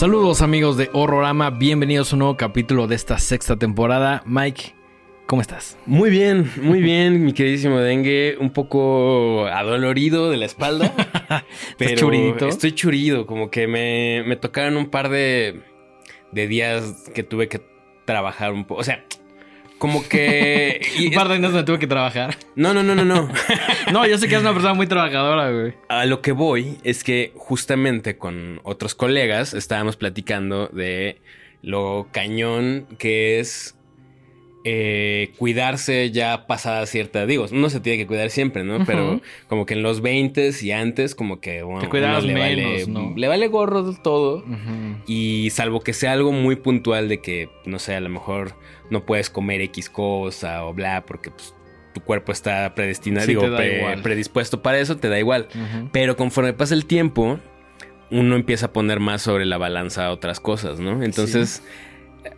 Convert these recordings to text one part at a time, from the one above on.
Saludos amigos de Horrorama, bienvenidos a un nuevo capítulo de esta sexta temporada. Mike, ¿cómo estás? Muy bien, muy bien, mi queridísimo Dengue. Un poco adolorido de la espalda. pero churidito? Estoy churido, como que me, me tocaron un par de, de días que tuve que trabajar un poco. O sea, como que... y Un par de años me tuve que trabajar. No, no, no, no, no. No, yo sé que eres una persona muy trabajadora, güey. A lo que voy es que justamente con otros colegas estábamos platicando de lo cañón que es eh, cuidarse ya pasada cierta. Digo, uno se tiene que cuidar siempre, ¿no? Pero como que en los 20 y antes, como que bueno, Te le vale, menos, ¿no? le vale gorro todo. Y salvo que sea algo muy puntual de que, no sé, a lo mejor no puedes comer X cosa o bla, porque pues, tu cuerpo está predestinado, Sí, digo, pre- predispuesto para eso, te da igual. Pero conforme pasa el tiempo, uno empieza a poner más sobre la balanza otras cosas, ¿no? Entonces,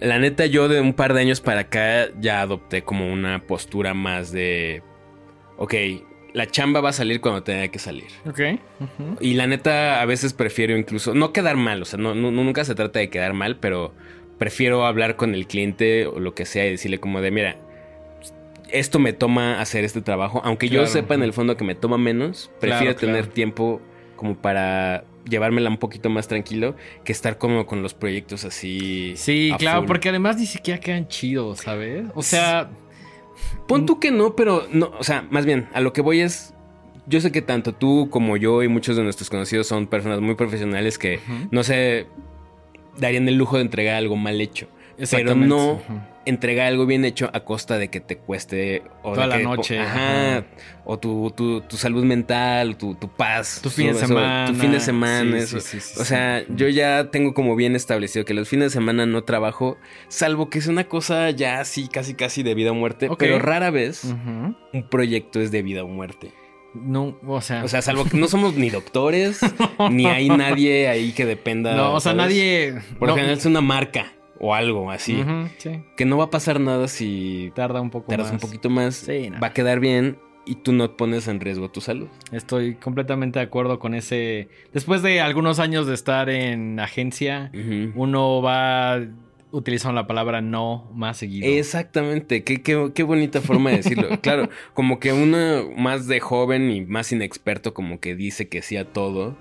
la neta, yo de un par de años para acá ya adopté como una postura más de, ok, la chamba va a salir cuando tenga que salir. Ok. Y la neta, a veces prefiero incluso no quedar mal, o sea, no, no- nunca se trata de quedar mal, pero prefiero hablar con el cliente o lo que sea y decirle como de, mira, esto me toma hacer este trabajo, aunque yo sepa en el fondo que me toma menos, prefiero Claro, tener tiempo como para llevármela un poquito más tranquilo que estar como con los proyectos así. Sí, claro, full. porque además ni siquiera quedan chidos, ¿sabes? O sea, Pon tú que no, pero no, o sea, más bien, a lo que voy es. Yo sé que tanto tú como yo y muchos de nuestros conocidos son personas muy profesionales que no se darían el lujo de entregar algo mal hecho. Pero no Ujú. entregar algo bien hecho a costa de que te cueste o Toda la que- noche, Ajá, ajá. o tu, tu, tu salud mental, tu, tu paz. Tu fin de eso, semana. Tu fin de semana. Sí, eso. sí, o sea, yo ya tengo como bien establecido que los fines de semana no trabajo, salvo que es una cosa ya así, casi, casi de vida o muerte. Pero rara vez un proyecto es de vida o muerte. No, o sea. O sea, salvo que no somos ni doctores, ni hay nadie ahí que dependa. no, o sea, ¿sabes? nadie. Por no, lo general es una marca o algo así. Sí. Que no va a pasar nada si Tarda un poco tardas más. un poquito más. Sí, no. Va a quedar bien y tú no pones en riesgo tu salud. Estoy completamente de acuerdo con ese. Después de algunos años de estar en agencia, uno va utilizando la palabra no más seguido. Exactamente, qué, qué, qué bonita forma de decirlo. claro, como que uno más de joven y más inexperto como que dice que sí a todo.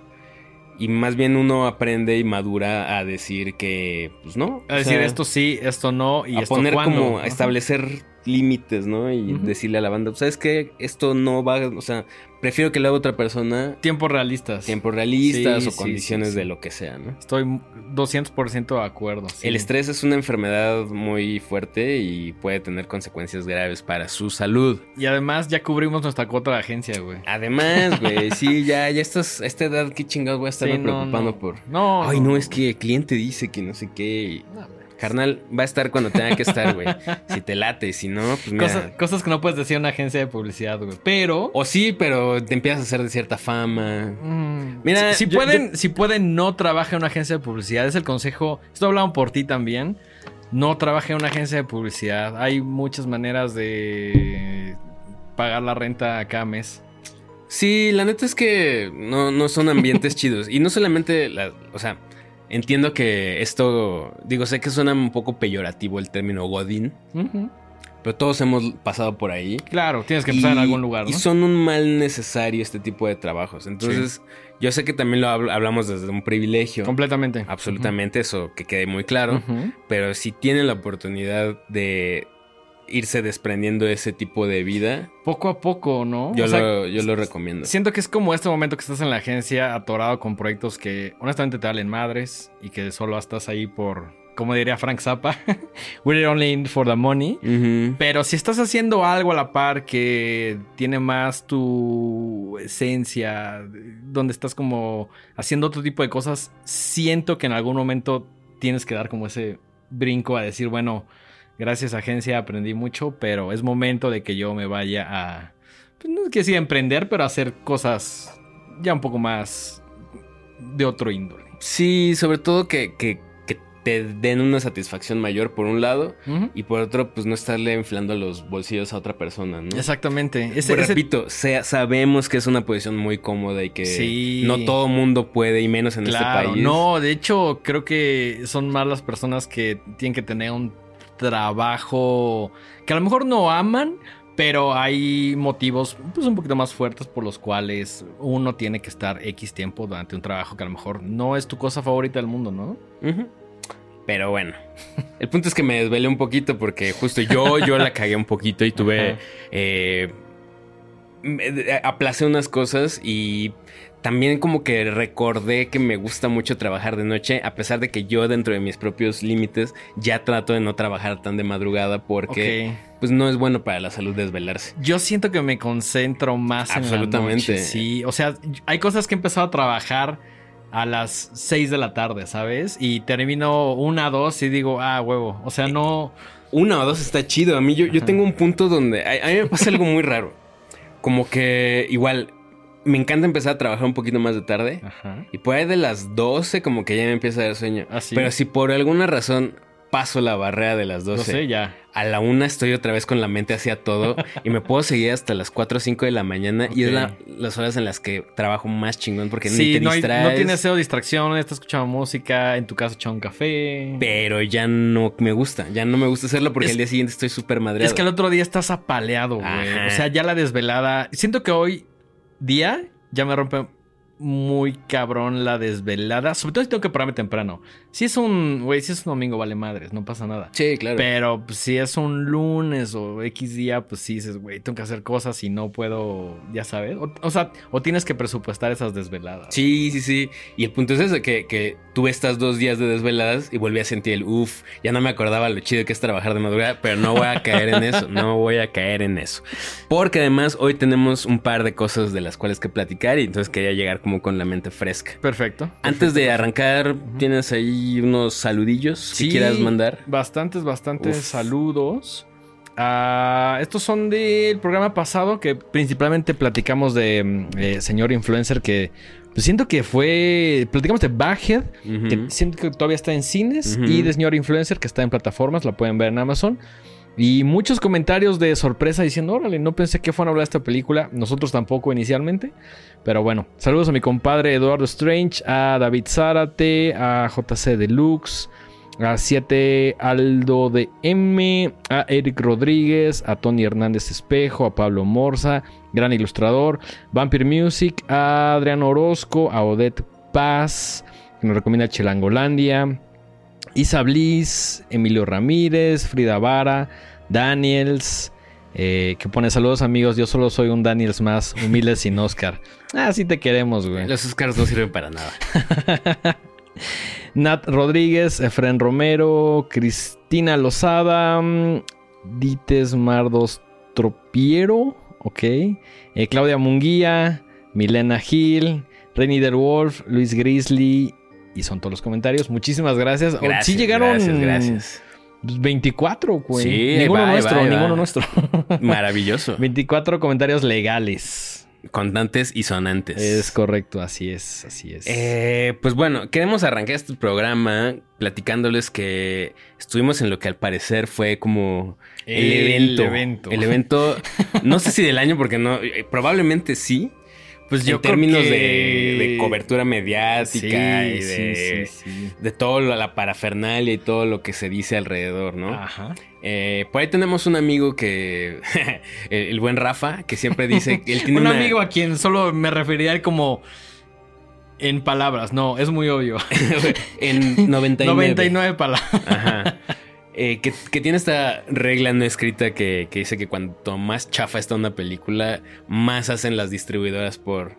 Y más bien uno aprende y madura a decir que, pues no. A decir sea, esto sí, esto no y a esto poner cuándo. como, a establecer límites, ¿no? Y decirle a la banda, ¿sabes qué? Esto no va, o sea, prefiero que lo haga otra persona, Tiempos realistas. tiempos realistas Sí, o sí, condiciones sí, de lo que sea, ¿no? Estoy 200% de acuerdo. El estrés es una enfermedad muy fuerte y puede tener consecuencias graves para su salud. Y además ya cubrimos nuestra cuota de agencia, güey. Además, güey, sí, ya, ya estás, a esta edad, qué chingados voy a estarme no, preocupando no. por. No. Ay, no, es que el cliente dice que no sé qué. y- No. Carnal, va a estar cuando tenga que estar, güey. Si te late, si no, pues mira. Cosas, cosas que no puedes decir en una agencia de publicidad, güey. Pero. O sí, pero te empiezas a hacer de cierta fama. Mm, Mira, si, si yo- pueden, si pueden, no trabaje en una agencia de publicidad. Es el consejo. Esto hablado por ti también. No trabaje en una agencia de publicidad. Hay muchas maneras de pagar la renta cada mes. Sí, la neta es que no, no son ambientes chidos. Y no solamente, la- o sea, entiendo que esto, digo, sé que suena un poco peyorativo el término Godín, pero todos hemos pasado por ahí. Claro, tienes que empezar en Y- algún lugar, Y son un mal necesario este tipo de trabajos. Entonces, yo sé que también lo habl- hablamos desde un privilegio. Completamente. Absolutamente, eso que quede muy claro. Pero si tienen la oportunidad de irse desprendiendo de ese tipo de vida, Poco a poco, ¿no? yo, O sea, lo, yo lo recomiendo. Siento que es como este momento que estás en la agencia atorado con proyectos que honestamente te valen madres y que solo estás ahí por, como diría Frank Zappa, we're only in for the money. Pero si estás haciendo algo a la par que tiene más tu esencia, donde estás como haciendo otro tipo de cosas, siento que en algún momento tienes que dar como ese brinco a decir, bueno, gracias agencia aprendí mucho, pero es momento de que yo me vaya a, pues, no es que decir emprender, pero a hacer cosas ya un poco más de otro índole. Sí, sobre todo que, que- que te den una satisfacción mayor por un lado y por otro, pues no estarle inflando los bolsillos a otra persona, ¿no? Exactamente. Pues Ese, ese- repito, sea- sabemos que es una posición muy cómoda y que Sí. no todo mundo puede, y menos en claro, este país. no, de hecho creo que son más las personas que tienen que tener un trabajo que a lo mejor no aman, pero hay motivos pues un poquito más fuertes por los cuales uno tiene que estar X tiempo durante un trabajo que a lo mejor no es tu cosa favorita del mundo, ¿no? Pero bueno, el punto es que me desvelé un poquito porque justo yo, yo la cagué un poquito y tuve... Eh, me- aplacé unas cosas y también como que recordé que me gusta mucho trabajar de noche, a pesar de que yo dentro de mis propios límites ya trato de no trabajar tan de madrugada porque pues no es bueno para la salud desvelarse. Yo siento que me concentro más en la Absolutamente. noche. Sí, o sea, hay cosas que he empezado a trabajar a las 6 de la tarde, ¿sabes? Y termino una, dos y digo, ah, huevo. O sea, no. Una o dos está chido. A mí yo, yo tengo un punto donde a, a mí me pasa algo muy raro. Como que igual me encanta empezar a trabajar un poquito más de tarde. Ajá. Y por ahí de las 12 como que ya me empieza a dar sueño. Ah, sí. Pero si por alguna razón paso la barrera de las 12, No sé, ya. a la una estoy otra vez con la mente hacia todo y me puedo seguir hasta las 4 o 5 de la mañana y es la- las horas en las que trabajo más chingón porque ni te no, hay- distraes. no tienes cero distracción, estás escuchando música, en tu casa echando un café. Pero ya no me gusta, ya no me gusta hacerlo porque Es- al día siguiente estoy súper madreado. Es que el otro día estás apaleado, güey. O sea, ya la desvelada. Siento que hoy día ya me rompe muy cabrón la desvelada. Sobre todo si tengo que pararme temprano. Si es un, güey, si es un domingo, vale madres, no pasa nada. Sí, claro. Pero pues, si es un lunes o X día, pues sí dices, güey, tengo que hacer cosas y no puedo, ya sabes. O, o sea, o tienes que presupuestar esas desveladas. Sí, sí, sí. Y el punto es ese, que, que tuve estas dos días de desveladas y volví a sentir el uff. Ya no me acordaba lo chido que es trabajar de madrugada, pero no voy a caer en eso. No voy a caer en eso. Porque además hoy tenemos un par de cosas de las cuales que platicar y entonces quería llegar como con la mente fresca. Perfecto. Antes de arrancar, ¿tienes ahí unos saludillos que quieras mandar? Bastantes, bastantes Uf. saludos. Ah, estos son del programa pasado que principalmente platicamos de mm, eh, señor influencer que pues siento que fue platicamos de Baghead que siento que todavía está en cines y de señor influencer que está en plataformas la pueden ver en Amazon y muchos comentarios de sorpresa diciendo órale no pensé que fueran a hablar de esta película nosotros tampoco inicialmente. Pero bueno saludos a mi compadre Eduardo Strange a David Zárate a JC Deluxe a 7 Aldo de M, a Eric Rodríguez, a Tony Hernández Espejo, a Pablo Morza, gran ilustrador, Vampire Music, a Adrián Orozco, a Odette Paz, que nos recomienda Chelangolandia, Isa Bliss, Emilio Ramírez, Frida Vara, Daniels, eh, que pone saludos amigos, yo solo soy un Daniels más humilde sin Oscar. Ah, sí te queremos, güey. Los Oscars no sirven para nada. Nat Rodríguez, Efren Romero, Cristina Lozada, Dites Mardos Tropiero, ok, eh, Claudia Munguía, Milena Gil, Renny Der Wolf, Luis Grizzly, y son todos los comentarios. Muchísimas gracias. Oh, Gracias, sí llegaron Gracias, gracias. 24, güey. Sí, ninguno va, nuestro, va, ahí va. ninguno nuestro. Maravilloso. 24 comentarios legales. Contantes y sonantes. Es correcto, así es, así es. Eh, pues bueno, queremos arrancar este programa platicándoles que estuvimos en lo que al parecer fue como el, evento. evento. El evento, no sé si del año, porque no, eh, probablemente sí. Pues en yo creo términos que- de, de cobertura mediática y de, sí, sí, sí. de todo lo- la parafernalia y todo lo que se dice alrededor, ¿no? Ajá. Eh, por ahí tenemos un amigo que, el, buen Rafa, que siempre dice él tiene Un una- amigo a quien solo me referiría a él como en palabras. No, es muy obvio. en 99. 99 palabras. Ajá. Eh, que, que tiene esta regla no escrita que, que dice que cuanto más chafa está una película, más hacen las distribuidoras por,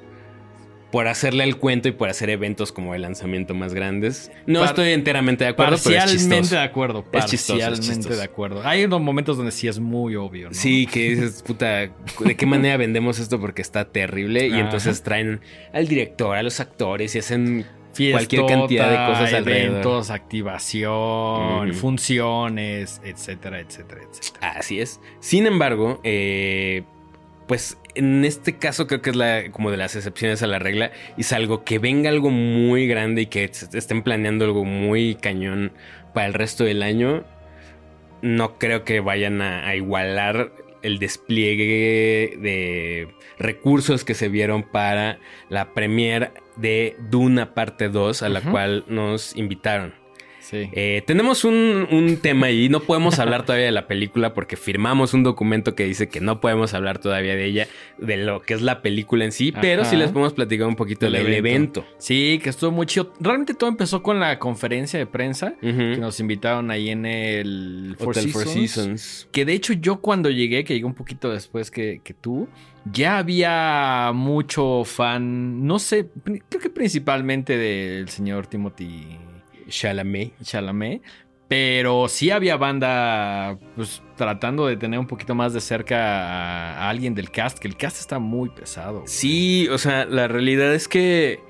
por hacerle el cuento y por hacer eventos como el lanzamiento más grandes. No Par- estoy enteramente de acuerdo, pero es Parcialmente chistoso. de acuerdo. Es chistoso, es Parcialmente chistoso. de acuerdo. Hay unos momentos donde sí es muy obvio, ¿no? Sí, que dices, puta, ¿de qué manera vendemos esto? Porque está terrible. Y entonces traen al director, a los actores y hacen Fiestota, cualquier cantidad de cosas alrededor. eventos, activación, funciones, etcétera, etcétera, etcétera. Así es. Sin embargo, eh, pues en este caso creo que es la, como de las excepciones a la regla. Y es algo que venga algo muy grande y que estén planeando algo muy cañón para el resto del año. No creo que vayan a igualar el despliegue de recursos que se vieron para la premiere de Duna parte 2 a la cual nos invitaron. Eh, tenemos un, tema ahí. No podemos hablar todavía de la película porque firmamos un documento que dice que no podemos hablar todavía de ella, de lo que es la película en sí, pero sí les podemos platicar un poquito del evento. Sí, que estuvo muy chido. Realmente todo empezó con la conferencia de prensa que nos invitaron ahí en el Four Seasons, Que de hecho yo cuando llegué, que llegué un poquito después que, que tú, ya había mucho fan, no sé, creo que principalmente del señor Timothy Chalamet. Chalamet. Pero sí había banda, pues tratando de tener un poquito más de cerca a, alguien del cast, que el cast está muy pesado. Sí, o sea, la realidad es que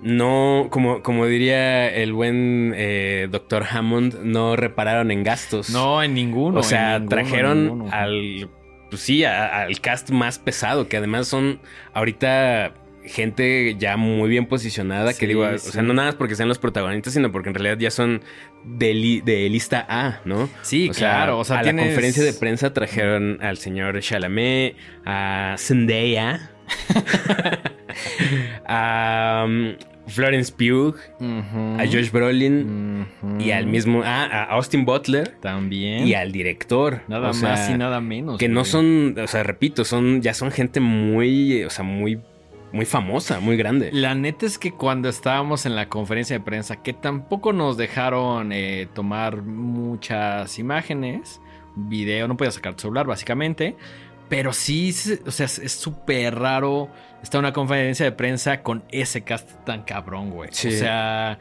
no, como, como diría el buen eh, Doctor Hammond, no repararon en gastos. No, en ninguno. O sea, trajeron al, pues sí, al cast más pesado, que además son ahorita gente ya muy bien posicionada, que digo, o sea, no nada más porque sean los protagonistas, sino porque en realidad ya son de, de lista A, ¿no? Sí, claro. o sea, a la conferencia de prensa trajeron al señor Chalamet, a Zendaya, a um, Florence Pugh, a Josh Brolin y al mismo, ah, a Austin Butler también. y al director, nada más y nada menos, que no son, o sea, repito, son ya son gente muy, o sea, muy muy famosa, muy grande. La neta es que cuando estábamos en la conferencia de prensa, que tampoco nos dejaron eh, tomar muchas imágenes, video, no podía sacar tu celular básicamente, pero sí, o sea, es súper raro estar en una conferencia de prensa con ese cast tan cabrón, güey. O sea,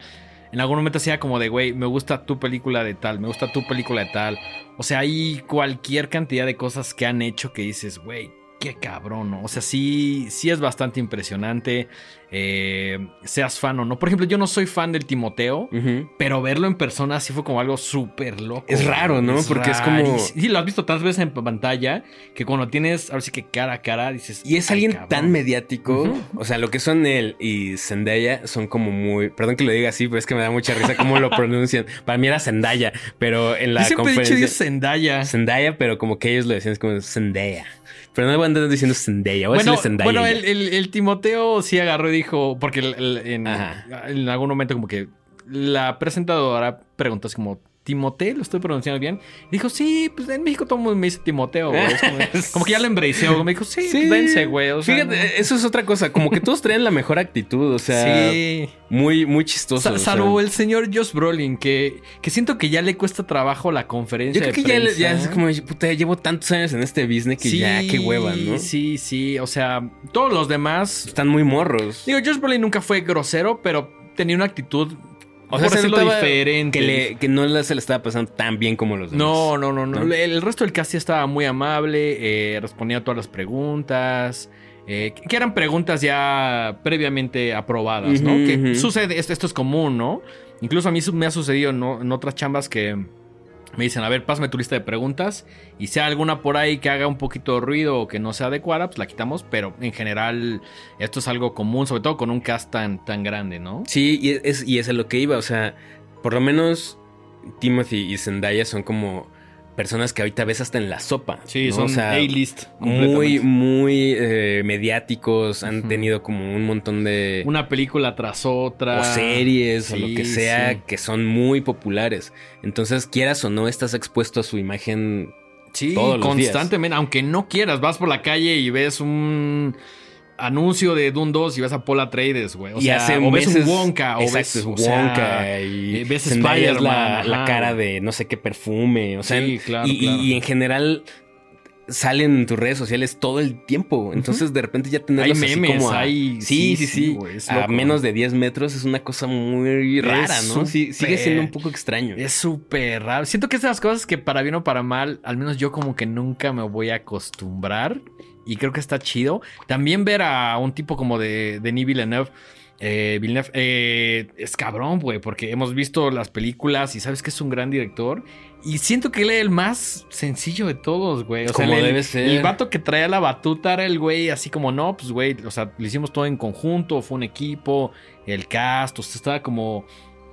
en algún momento hacía como de, güey, me gusta tu película de tal, me gusta tu película de tal. O sea, hay cualquier cantidad de cosas que han hecho que dices, güey, qué cabrón, ¿no? O sea, sí, sí es bastante impresionante. Eh, seas fan o no. Por ejemplo, yo no soy fan del Timoteo, pero verlo en persona sí fue como algo súper loco. Es raro, ¿no? Porque es como. Sí, lo has visto tantas veces en pantalla que cuando tienes, ahora sí que cara a cara, dices. Y es alguien tan mediático. O sea, lo que son él y Zendaya son como muy. Perdón que lo diga así, pero es que me da mucha risa cómo lo pronuncian. Para mí era Zendaya, pero en la yo siempre conferencia. He dicho Zendaya. Zendaya, pero como que ellos lo decían es como Zendaya. Pero no van andando diciendo Zendaya. bueno, bueno el, el, Timoteo sí agarró y dijo, porque en, en, algún momento como que la presentadora preguntó así como, Timoteo, lo estoy pronunciando bien. Dijo, sí, pues en México todo el mundo me dice Timoteo, güey. Como, que ya lo embraceó. Me dijo, sí, sí pues, dense, güey. Fíjate, eso es otra cosa. Como que todos traen la mejor actitud, o sea. Sí. Muy, muy chistoso. salvo el señor Josh Brolin, que, que siento que ya le cuesta trabajo la conferencia. Yo creo que ya, ya, es como, puta, llevo tantos años en este business que ya, qué hueva, ¿no? Sí, sí. O sea, todos los demás. Están muy morros. Digo, Josh Brolin nunca fue grosero, pero tenía una actitud o sea, se diferente. Que, no se le estaba pasando tan bien como los demás. No, no, no, no. El resto del cast estaba muy amable, eh, respondía a todas las preguntas. Eh, que eran preguntas ya previamente aprobadas, ¿no? que sucede, esto, esto, es común, ¿no? Incluso a mí me ha sucedido en otras chambas que me dicen, a ver, pásame tu lista de preguntas y hay alguna por ahí que haga un poquito de ruido o que no sea adecuada, pues la quitamos, pero en general esto es algo común, sobre todo con un cast tan, tan grande, ¿no? Sí, y es, y es a lo que iba, o sea, por lo menos Timothy y Zendaya son como personas que ahorita ves hasta en la sopa. Sí, son A-list. Muy, muy eh, mediáticos. Han tenido como un montón de. Una película tras otra. O series o lo que sea, que son muy populares. Entonces, quieras o no, estás expuesto a su imagen. Sí, constantemente. Aunque no quieras, vas por la calle y ves un anuncio de Dune 2 y ves a Paula Trades, güey. O, sea, o ves un Wonka, o ves Wonka y eh, ves spider la, la, cara de no sé qué perfume. O sea, sí, claro, y, en general salen en tus redes sociales todo el tiempo. Entonces, de repente ya tenerlos hay memes, como hay... Sí, sí, sí. a menos de 10 metros es una cosa muy rara, ¿no? Sí, sigue siendo un poco extraño. Es súper raro. Siento que es de las cosas que para bien o para mal, al menos yo como que nunca me voy a acostumbrar y creo que está chido. También ver a un tipo como de Denis Villeneuve Eh, Villeneuve eh, es cabrón, güey, porque hemos visto las películas y sabes que es un gran director. Y siento que él es el más sencillo de todos, güey. O sea, Como el, debe ser. el vato que traía la batuta era el güey así como, no, pues güey, o sea, lo hicimos todo en conjunto, fue un equipo, el cast, o sea, estaba como,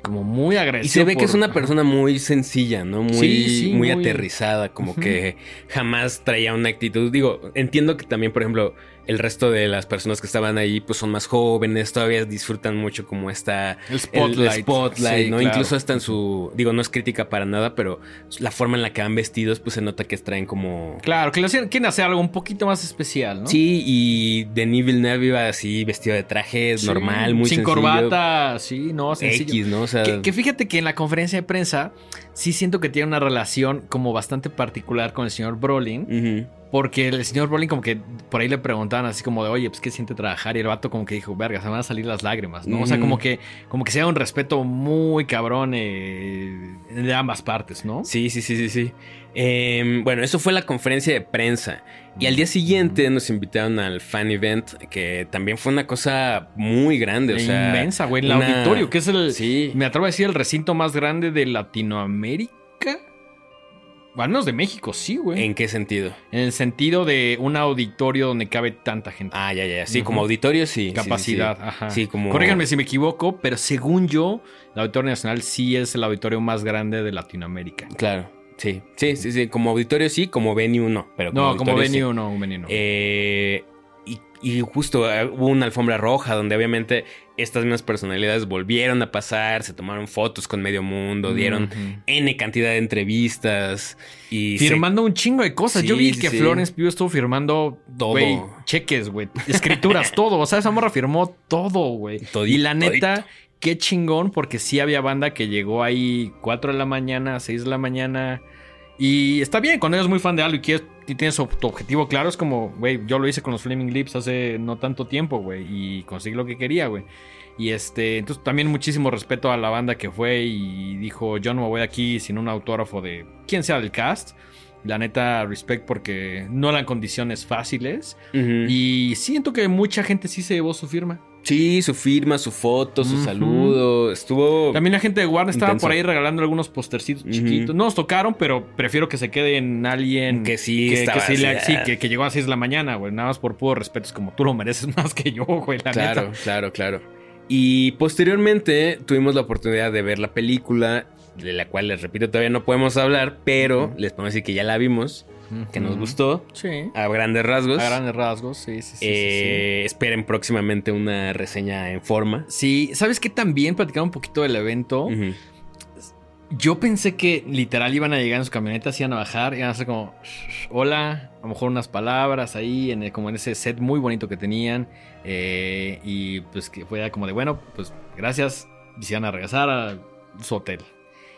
como muy agradecido. Y se ve que es una persona muy sencilla, ¿no? Muy, Sí, sí, muy, muy- aterrizada, como que jamás traía una actitud. Digo, entiendo que también, por ejemplo, el resto de las personas que estaban ahí, pues son más jóvenes, todavía disfrutan mucho como esta... El spotlight. El spotlight, Sí, ¿no? claro. Incluso hasta en su... Digo, no es crítica para nada, pero la forma en la que van vestidos, pues se nota que traen como... Claro, que le hacían- quieren hacer algo un poquito más especial, ¿no? Sí, y Denis Villeneuve iba así, vestido de traje Sí, normal, muy Sin sencillo. corbata, sí, no, sencillo. X, ¿no? O sea, Que, que fíjate que en la conferencia de prensa sí siento que tiene una relación como bastante particular con el señor Brolin. Porque el señor Brolin como que por ahí le preguntaban así como de, oye, pues qué siente trabajar. Y el vato como que dijo, verga, se van a salir las lágrimas, ¿no? O sea, como que, como que sea un respeto muy cabrón eh, de ambas partes, ¿no? Sí, sí, sí, sí, sí. Em, bueno, eso fue la conferencia de prensa. Y al día siguiente nos invitaron al fan event, que también fue una cosa muy grande. O sea, Inmensa, güey. El una- auditorio, que es el, Sí. me atrevo a decir, el recinto más grande de Latinoamérica. O al menos de México, sí, güey. ¿En qué sentido? En el sentido de un auditorio donde cabe tanta gente. Ah, ya, ya. Sí, como auditorio, sí. sí, Capacidad, sí. ajá. Sí, como. Corríganme si me equivoco, pero según yo, el Auditorio Nacional sí es el auditorio más grande de Latinoamérica. Claro. Sí, sí, sí, sí. Como auditorio sí, como venue no. Pero como No, como auditorio sí. venue no, un venue no. Eh, y, y justo eh, hubo una alfombra roja donde obviamente estas mismas personalidades volvieron a pasar, se tomaron fotos con medio mundo, dieron. N cantidad de entrevistas y se- Firmando un chingo de cosas. Yo vi que sí. Florence Pugh estuvo firmando Todo. cheques, güey, escrituras, todo. O sea, esa morra firmó todo, güey. Y la neta, todito. Qué chingón, porque sí había banda que llegó ahí 4 de la mañana, 6 de la mañana. Y está bien, cuando eres muy fan de algo y, quieres, y tienes tu objetivo claro, es como, güey, yo lo hice con los Flaming Lips hace no tanto tiempo, güey, y conseguí lo que quería, güey. Y este, entonces también muchísimo respeto a la banda que fue y dijo, yo no me voy de aquí sin un autógrafo de quien sea del cast. La neta, respect porque no eran condiciones fáciles. Y siento que mucha gente sí se llevó su firma. Sí, su firma, su foto, su saludo. Estuvo. También la gente de Warner estaba por ahí regalando algunos postercitos chiquitos. No nos tocaron, pero prefiero que se quede en alguien Que sí que, sí, le- así, sí, que, que llegó a 6 de la mañana, güey. Nada más por puro respeto. Es como tú lo mereces más que yo, güey, la Claro, neta. claro, claro. Y posteriormente tuvimos la oportunidad de ver la película, de la cual les repito, todavía no podemos hablar, pero les podemos decir que ya la vimos, que nos gustó, Sí. a grandes rasgos. A grandes rasgos, sí, sí, sí. sí, Eh, Esperen próximamente una reseña en forma. sí. ¿sabes qué? También platicar un poquito del evento. Yo pensé que literal iban a llegar en su camioneta, se iban a bajar, iban a hacer como "Shh, hola, a lo mejor unas palabras ahí, en el- como en ese set muy bonito que tenían. eh, y pues que fue como de bueno, pues gracias, y se iban a regresar a su hotel.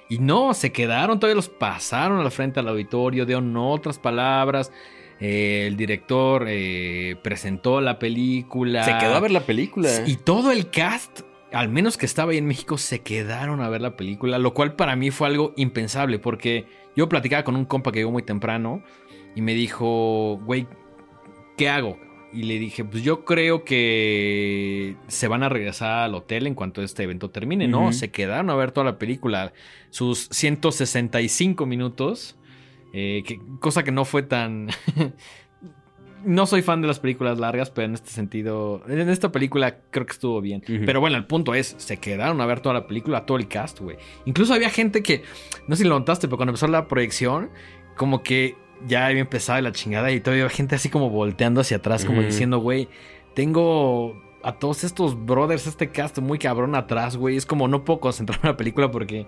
Y no, se quedaron, todavía los pasaron al frente al auditorio, dieron otras palabras. eh, el director eh, presentó la película. Se quedó a ver la película. Y todo el cast, al menos que estaba ahí en México, se quedaron a ver la película, lo cual para mí fue algo impensable, porque yo platicaba con un compa que llegó muy temprano y me dijo, güey, ¿qué hago? Y le dije, pues yo creo que se van a regresar al hotel en cuanto este evento termine, ¿no? Se quedaron a ver toda la película, sus 165 minutos, eh, que- cosa que no fue tan... no soy fan de las películas largas, pero en este sentido, en esta película creo que estuvo bien. Pero bueno, el punto es, se quedaron a ver toda la película, todo el cast, güey. Incluso había gente que, no sé si lo notaste, pero cuando empezó la proyección, como que ya había empezado la chingada y todavía había gente así como volteando hacia atrás, como diciendo, güey, tengo a todos estos brothers, este cast muy cabrón atrás, güey. Es como no puedo concentrarme en la película porque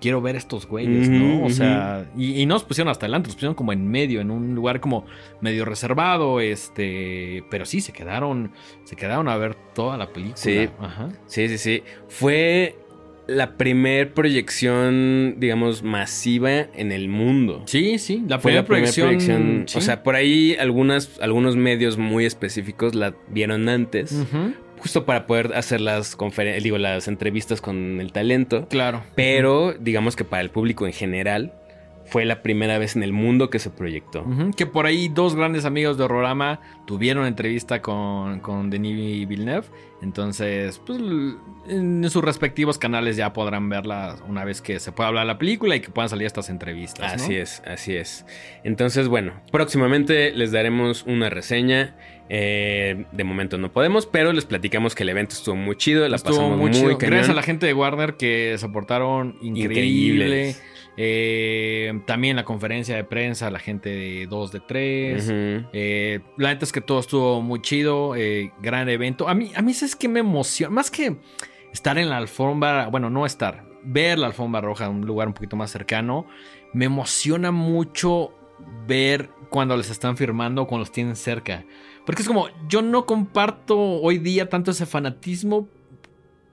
quiero ver estos güeyes, ¿no? O sea, y, y no nos pusieron hasta adelante, nos pusieron como en medio, en un lugar como medio reservado, este, pero sí, se quedaron, se quedaron a ver toda la película. Sí. Ajá. Sí, sí, sí. Fue la primer proyección, digamos, masiva en el mundo. Sí, sí, la primera la primera proyección. O sea, por ahí algunas, algunos medios muy específicos la vieron antes. Justo para poder hacer las conferencias, digo, las entrevistas con el talento. claro. Pero digamos que para el público en general fue la primera vez en el mundo que se proyectó. Que por ahí dos grandes amigos de Horrorama tuvieron entrevista con, con Denis Villeneuve. Entonces, pues en sus respectivos canales ya podrán verla una vez que se pueda hablar la película y que puedan salir estas entrevistas. ¿no? Así es, así es. Entonces, bueno, próximamente les daremos una reseña. Eh, de momento no podemos, pero les platicamos que el evento estuvo muy chido, la Estuvo pasamos muy muy, chido. Gracias a la gente de Warner que se portaron increíble. Increíbles. Eh, también la conferencia de prensa, la gente de 2 de 3. Ujú. Eh, la neta es que todo estuvo muy chido, eh, gran evento. A mí, a mí es que me emociona, más que estar en la alfombra, bueno, no estar, ver la alfombra roja en un lugar un poquito más cercano, me emociona mucho ver cuando les están firmando, cuando los tienen cerca. Porque es como, yo no comparto hoy día tanto ese fanatismo,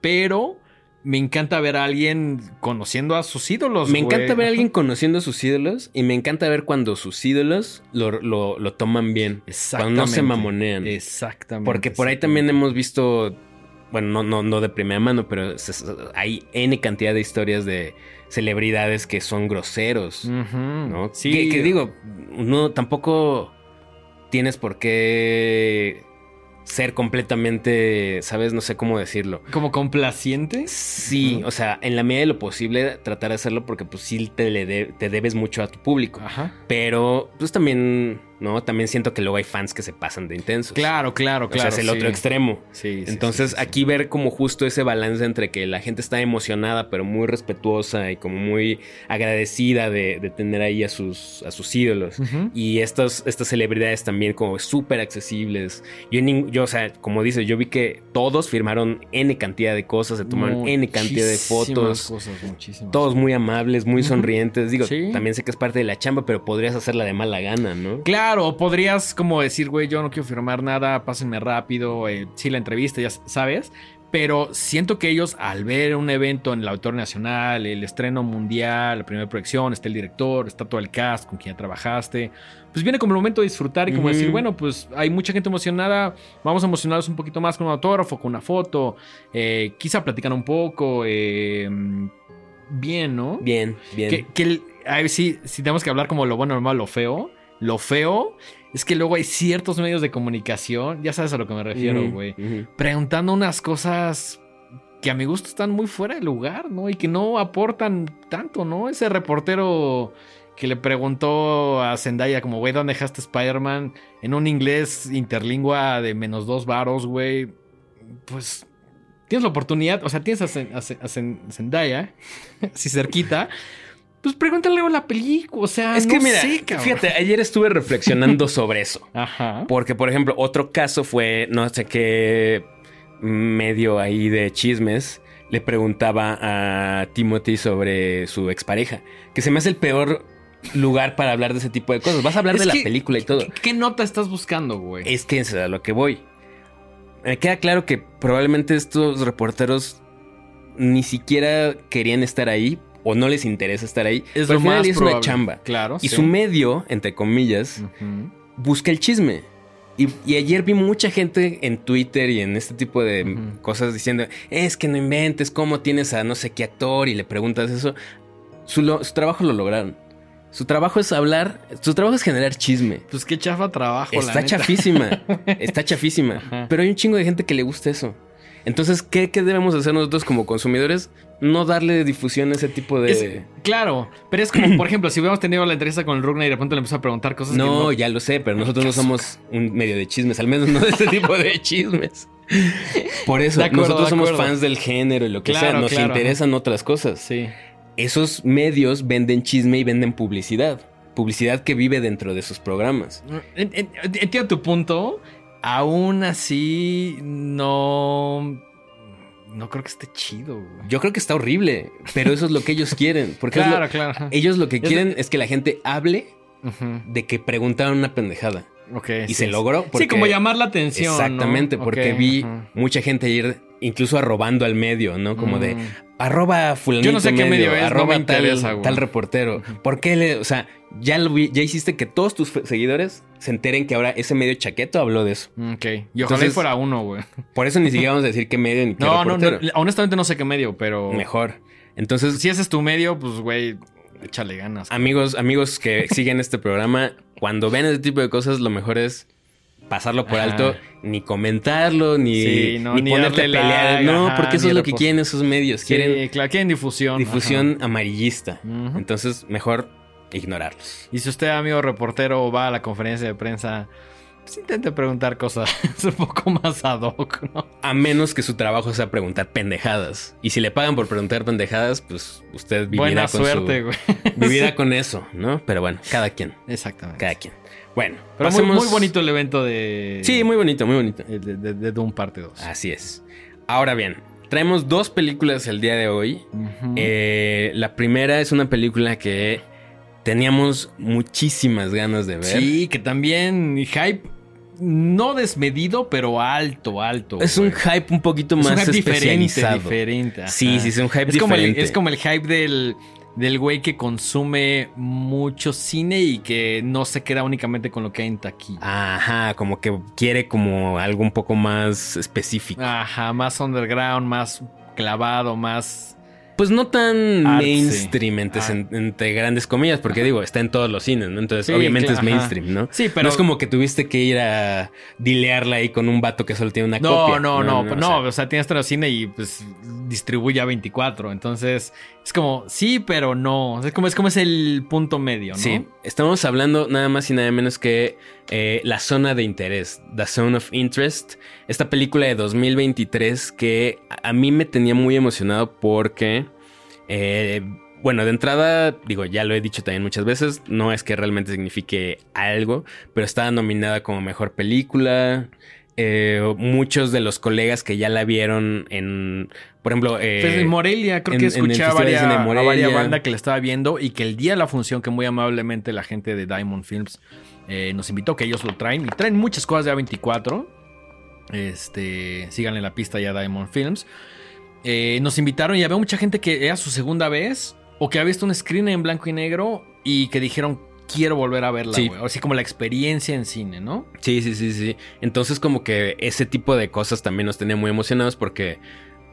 pero me encanta ver a alguien conociendo a sus ídolos. Me güey. encanta ver a alguien conociendo a sus ídolos y me encanta ver cuando sus ídolos lo, lo- lo toman bien. Cuando no se Exactamente. mamonean. Exactamente. Porque por ahí también hemos visto, bueno, no, no, no de primera mano, pero hay N cantidad de historias de celebridades que son groseros. ¿no? Sí. Que, que digo, no, tampoco tienes por qué ser completamente, ¿sabes? No sé cómo decirlo. Como complaciente. Sí, o sea, en la medida de lo posible tratar de hacerlo porque pues sí te, le de- te debes mucho a tu público. Ajá. Pero pues también, ¿no? También siento que luego hay fans que se pasan de intensos. Claro, claro, O claro. sea, es el sí. otro extremo. Sí, sí, Entonces, sí, aquí ver como justo ese balance entre que la gente está emocionada, pero muy respetuosa y como muy agradecida de, de tener ahí a sus, a sus ídolos. Y estas, estas celebridades también como súper accesibles. Yo, yo, o sea, como dices, yo vi que todos firmaron N cantidad de cosas, se tomaron N cantidad de fotos. cosas, muchísimas. Todos muy amables, muy sonrientes. Digo, también sé que es parte de la chamba, pero podrías hacerla de mala gana, ¿no? Claro, o podrías como decir, güey, yo no quiero firmar nada, pásenme rápido, eh, sí, la entrevista, ya sabes. Pero siento que ellos, al ver un evento en el Auditorio Nacional, el estreno mundial, la primera proyección, está el director, está todo el cast con quien ya trabajaste, pues viene como el momento de disfrutar y como decir, bueno, pues hay mucha gente emocionada, vamos a emocionarlos un poquito más con un autógrafo, con una foto, eh, quizá platicar un poco, eh, bien, ¿no? Bien, bien. Que, que el- a ver, sí, si tenemos que hablar como lo bueno, lo malo, lo feo. Lo feo es que luego hay ciertos medios de comunicación, ya sabes a lo que me refiero, güey, preguntando unas cosas que a mi gusto están muy fuera de lugar, ¿no? Y que no aportan tanto, ¿no? Ese reportero que le preguntó a Zendaya como, güey, ¿dónde dejaste Spider-Man? En un inglés interlingua de menos dos varos, güey. Pues tienes la oportunidad, o sea, tienes a, Zen- a Zen- a Zen- Zendaya, así cerquita. Pues pregúntale la película, o sea, Es no que mira, sé, fíjate, ayer estuve reflexionando sobre eso. Ajá. Porque, por ejemplo, otro caso fue, no sé qué medio ahí de chismes, le preguntaba a Timothy sobre su expareja, que se me hace el peor lugar para hablar de ese tipo de cosas. Vas a hablar Es de la película y todo. ¿Qué, qué nota estás buscando, güey? Es que es a lo que voy. Me queda claro que probablemente estos reporteros ni siquiera querían estar ahí o no les interesa estar ahí. Es pero lo al final más es probable. una chamba. Claro. Y sí. su medio, entre comillas, busca el chisme. Y, y ayer vi mucha gente en Twitter y en este tipo de Ujú. cosas diciendo, es que no inventes, ¿cómo tienes a no sé qué actor? Y le preguntas eso. Su, lo- su trabajo lo lograron. Su trabajo es hablar, su trabajo es generar chisme. Pues qué chafa trabajo, la Está chafísima, está chafísima. Ajá. Pero hay un chingo de gente que le gusta eso. Entonces, ¿qué, qué debemos hacer nosotros como consumidores? No darle difusión a ese tipo de... Es- claro, pero es como, por ejemplo, si hubiéramos tenido la entrevista con el Rugna y de repente le empezó a preguntar cosas que No, no... ya lo sé, pero nosotros no somos un medio de chismes, al menos no de este tipo de chismes. Por eso, acuerdo, nosotros somos fans del género y lo que sea, nos claro, interesan otras cosas. Sí. Esos medios venden chisme y venden publicidad. Publicidad que vive dentro de sus programas. En- Entiendo tu punto. Aún así, no... No creo que esté chido, güey. Yo creo que está horrible, pero eso es lo que ellos quieren. Porque lo- Claro, claro. ellos lo que quieren es que la gente hable de que preguntaron una pendejada. Ok, Y sí, se logró. Sí, como llamar la atención. ¿no? Exactamente, porque vi mucha gente ayer incluso arrobando al medio, ¿no? Como de Mm. arroba fulanito Yo no sé qué medio es, no arroba me tal, interesa, güey. tal reportero. ¿Por qué le, o sea, ya lo vi- ya hiciste que todos tus seguidores se enteren que ahora ese medio chaqueto habló de eso? Ok. Y ojalá Entonces- fuera uno, güey. Por eso ni siquiera vamos a decir qué medio ni qué No, no, no. reportero. Honestamente no sé qué medio, pero... Mejor. Entonces, Si ese es tu medio, pues, güey, Échale ganas. Amigos, amigos que siguen este programa, cuando ven ese tipo de cosas, lo mejor es pasarlo por Ajá. alto, ni comentarlo, ni, Sí, no, ni ni ponerte a pelear. no, ajá, porque eso es lo que quieren esos medios. Quieren Sí, claro, quieren difusión. difusión amarillista. Entonces, mejor ignorarlos. Y si usted, amigo reportero, va a la conferencia de prensa, pues intente preguntar cosas un poco más ad hoc, ¿no? A menos que su trabajo sea preguntar pendejadas. Y si le pagan por preguntar pendejadas, pues usted vivirá Buena con suerte, su- güey. vivirá con eso, ¿no? Pero bueno, cada quien, Exactamente. cada quien. Bueno, Pero muy, pasemos- muy bonito el evento de... Sí, muy bonito, muy bonito. De, de- de Doom parte 2. Así es. Ahora bien, traemos dos películas el día de hoy. Eh, la primera es una película que teníamos muchísimas ganas de ver. Sí, que también hype no desmedido, pero alto, alto. Es un hype un poquito Es más un hype diferente, especializado. diferente. ajá. Sí, sí, es un hype es como el, diferente. es como el hype del, del güey que consume mucho cine y que no se queda únicamente con lo que hay en taquilla. Ajá, como que quiere como algo un poco más específico. Ajá, más underground, más clavado, más... Pues no tan Artsy. mainstream entre, entre grandes comillas, porque digo, está en todos los cines, ¿no? Entonces, Sí, obviamente es ajá. mainstream, ¿no? Sí, pero... No es como que tuviste que ir a dilearla ahí con un vato que solo tiene una No, copia. no, no, o no, sea, o sea, tienes todo el cine y pues distribuye a 24, entonces es como, sí, pero no, es como es, como es el punto medio, ¿no? Sí, estamos hablando nada más y nada menos que eh, La Zona de Interés, The Zone of Interest, esta película de 2023 que a mí me tenía muy emocionado porque, eh, bueno, de entrada, digo, ya lo he dicho también muchas veces, no es que realmente signifique algo, pero estaba nominada como Mejor Película. Eh, muchos de los colegas que ya la vieron en, por ejemplo, eh, en Morelia, creo en- que escuché a varias, a bandas que la estaba viendo y que el día de la función, que muy amablemente la gente de Diamond Films eh, nos invitó, que ellos lo traen, y traen muchas cosas de A24. Este, síganle la pista ya a Diamond Films. Eh, nos invitaron y había mucha gente que era su segunda vez o que había visto un screen en blanco y negro y que dijeron, quiero volver a verla, Sí. güey. Así como la experiencia en cine, ¿no? Sí, sí, sí, sí. Entonces como que ese tipo de cosas también nos tenía muy emocionados porque,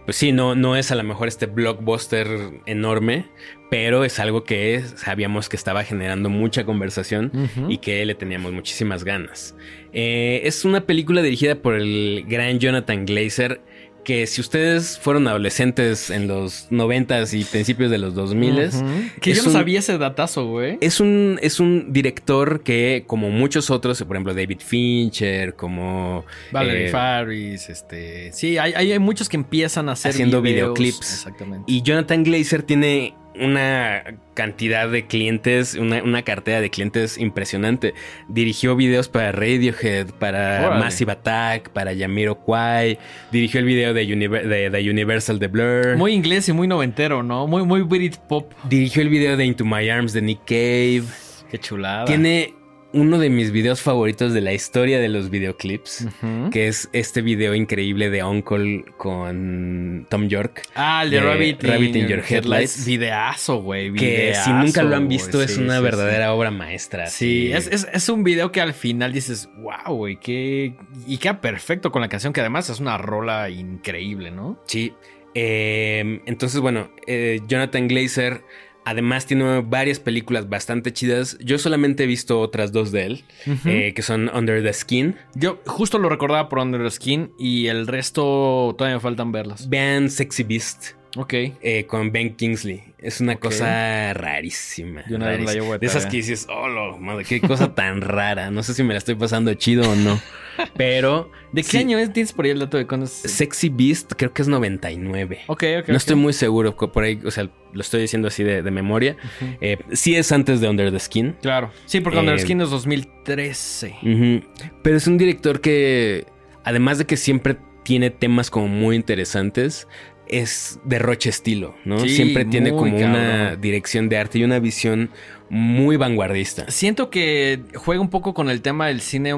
pues sí, no, no es a lo mejor este blockbuster enorme, pero es algo que sabíamos que estaba generando mucha conversación y que le teníamos muchísimas ganas. Eh, es una película dirigida por el gran Jonathan Glazer, que si ustedes fueron adolescentes en los 90s y principios de los 2000s, Ujú. Que yo no un- sabía ese datazo, güey. es un, es un director que, como muchos otros, por ejemplo, David Fincher, como Valerie eh, Faris, este. Sí, hay, hay, hay muchos que empiezan a hacer Haciendo videos. videoclips. Exactamente. Y Jonathan Glazer tiene una cantidad de clientes, una, una cartera de clientes impresionante. Dirigió videos para Radiohead, para. Massive Attack, para Jamiroquai. Dirigió el video de, Univer- de, de Universal de Blur. Muy inglés y muy noventero, ¿no? Muy, muy Britpop. Dirigió el video de Into My Arms de Nick Cave. Qué chulada. Tiene uno de mis videos favoritos de la historia de los videoclips. Que es este video increíble de Uncle con Tom York. Ah, el de, de Rabbit, Rabbit in Your Headlights. Videazo, güey. Que si nunca lo han visto, es Sí, una sí, verdadera obra maestra. Sí, es, es- es un video que al final dices, wow, güey, qué. Y queda perfecto con la canción, que además es una rola increíble, ¿no? Sí. Eh, entonces, bueno, eh, Jonathan Glazer además tiene varias películas bastante chidas. Yo solamente he visto otras dos de él, eh, que son Under the Skin. Yo justo lo recordaba por Under the Skin y el resto todavía me faltan verlas. Vean Sexy Beast Ok. eh, con Ben Kingsley. Es una cosa rarísima. Yo una rarísima. llevo de esas que dices, oh, lo- madre, qué cosa tan rara. No sé si me la estoy pasando chido o no. Pero ¿De qué Sí. año es? ¿Tienes por ahí el dato de cuándo es? Sexy Beast creo que es 99. Ok, ok. No ok. estoy muy seguro, por ahí, o sea, lo estoy diciendo así de, de memoria. Eh, sí es antes de Under the Skin. Claro. Sí, porque Under the Eh, Skin es 2013. Ujú. Pero es un director que, además de que siempre tiene temas como muy interesantes, es derroche estilo, ¿no? Sí, siempre tiene como una dirección de arte y una visión muy vanguardista. Siento que juega un poco con el tema del cine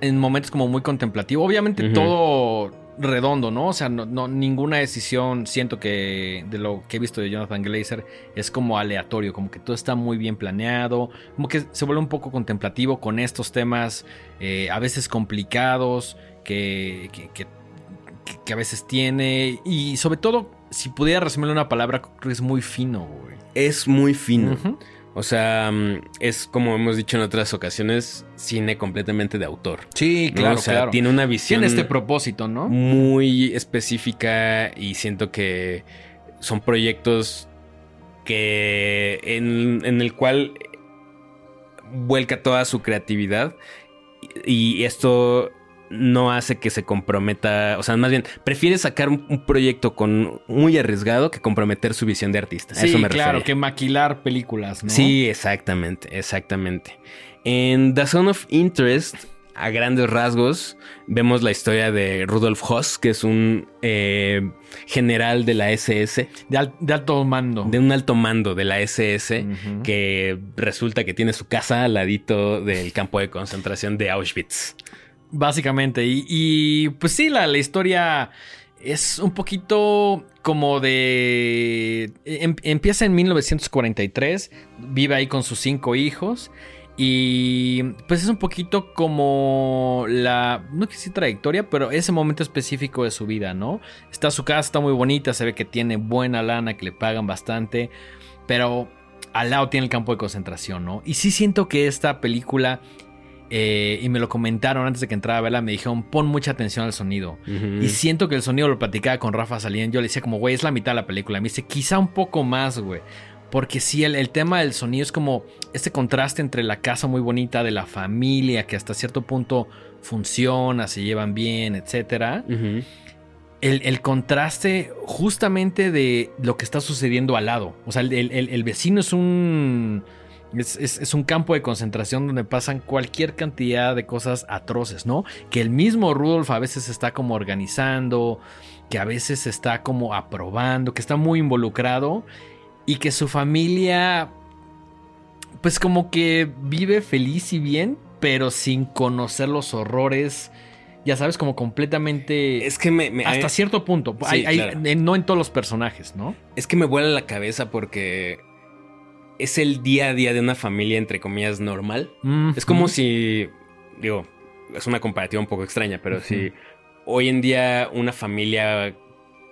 en momentos como muy contemplativo. Obviamente todo redondo, ¿no? O sea, no, no- ninguna decisión siento que de lo que he visto de Jonathan Glazer es como aleatorio, como que todo está muy bien planeado, como que se vuelve un poco contemplativo con estos temas eh, a veces complicados, que, que, que- que, a veces tiene. Y sobre todo, si pudiera resumirle una palabra, creo que es muy fino, güey. Es muy fino. O sea, mm, es como hemos dicho en otras ocasiones, cine completamente de autor. Sí, claro, O sea, tiene una visión. Tiene este propósito, ¿no? Muy específica y siento que son proyectos que en, en el cual vuelca toda su creatividad y esto no hace que se comprometa, o sea, más bien, prefiere sacar un, proyecto con muy arriesgado que comprometer su visión de artista. Sí, Eso me claro, que maquilar películas, ¿no? Sí, exactamente, exactamente. En The Zone of Interest, a grandes rasgos, vemos la historia de Rudolf Hoss, que es un eh, general de la SS. De, alto mando. De un alto mando de la SS, que resulta que tiene su casa al ladito del campo de concentración de Auschwitz. Básicamente. Y, pues sí, la, historia es un poquito como de... Em, empieza en 1943, vive ahí con sus cinco hijos. Y pues es un poquito como la, no sé si trayectoria, pero ese momento específico de su vida, ¿no? Está su casa, está muy bonita, se ve que tiene buena lana, que le pagan bastante, pero al lado tiene el campo de concentración, ¿no? Y sí siento que esta película eh, y me lo comentaron antes de que entrara a verla, me dijeron, pon mucha atención al sonido. Y siento que el sonido lo platicaba con Rafa Salien. Yo le decía como, güey, es la mitad de la película. Me dice, quizá un poco más, güey. Porque sí, el, tema del sonido es como este contraste entre la casa muy bonita de la familia, que hasta cierto punto funciona, se llevan bien, etc. el, contraste justamente de lo que está sucediendo al lado. O sea, el vecino es un es, un campo de concentración donde pasan cualquier cantidad de cosas atroces, ¿no? Que el mismo Rudolf a veces está como organizando, que a veces está como aprobando, que está muy involucrado y que su familia, pues como que vive feliz y bien, pero sin conocer los horrores. Ya sabes, como completamente. Es que me. hasta cierto punto. no en todos los personajes, ¿no? Es que me vuela la cabeza porque es el día a día de una familia, entre comillas, normal. Es como si, digo, es una comparativa un poco extraña, pero si hoy en día una familia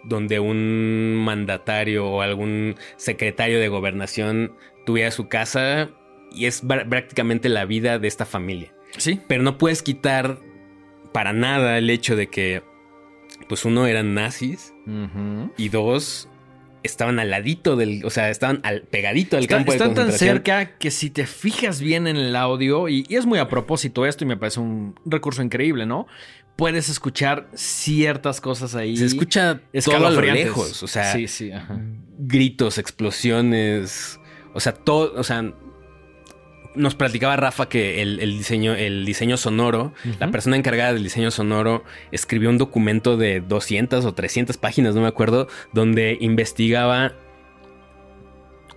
donde un mandatario o algún secretario de gobernación tuviera su casa y es prácticamente la vida de esta familia. Sí. Pero no puedes quitar para nada el hecho de que, pues uno eran nazis y dos, estaban al ladito del, o sea, estaban al pegadito del campo de Están tan cerca que si te fijas bien en el audio, y, es muy a propósito esto y me parece un recurso increíble, ¿no? Puedes escuchar ciertas cosas ahí. Se escucha todo a lo lejos, o sea, sí, sí, gritos, explosiones, o sea, todo, o sea, nos platicaba Rafa que el, diseño, el diseño sonoro, la persona encargada del diseño sonoro escribió un documento de 200 o 300 páginas, no me acuerdo, donde investigaba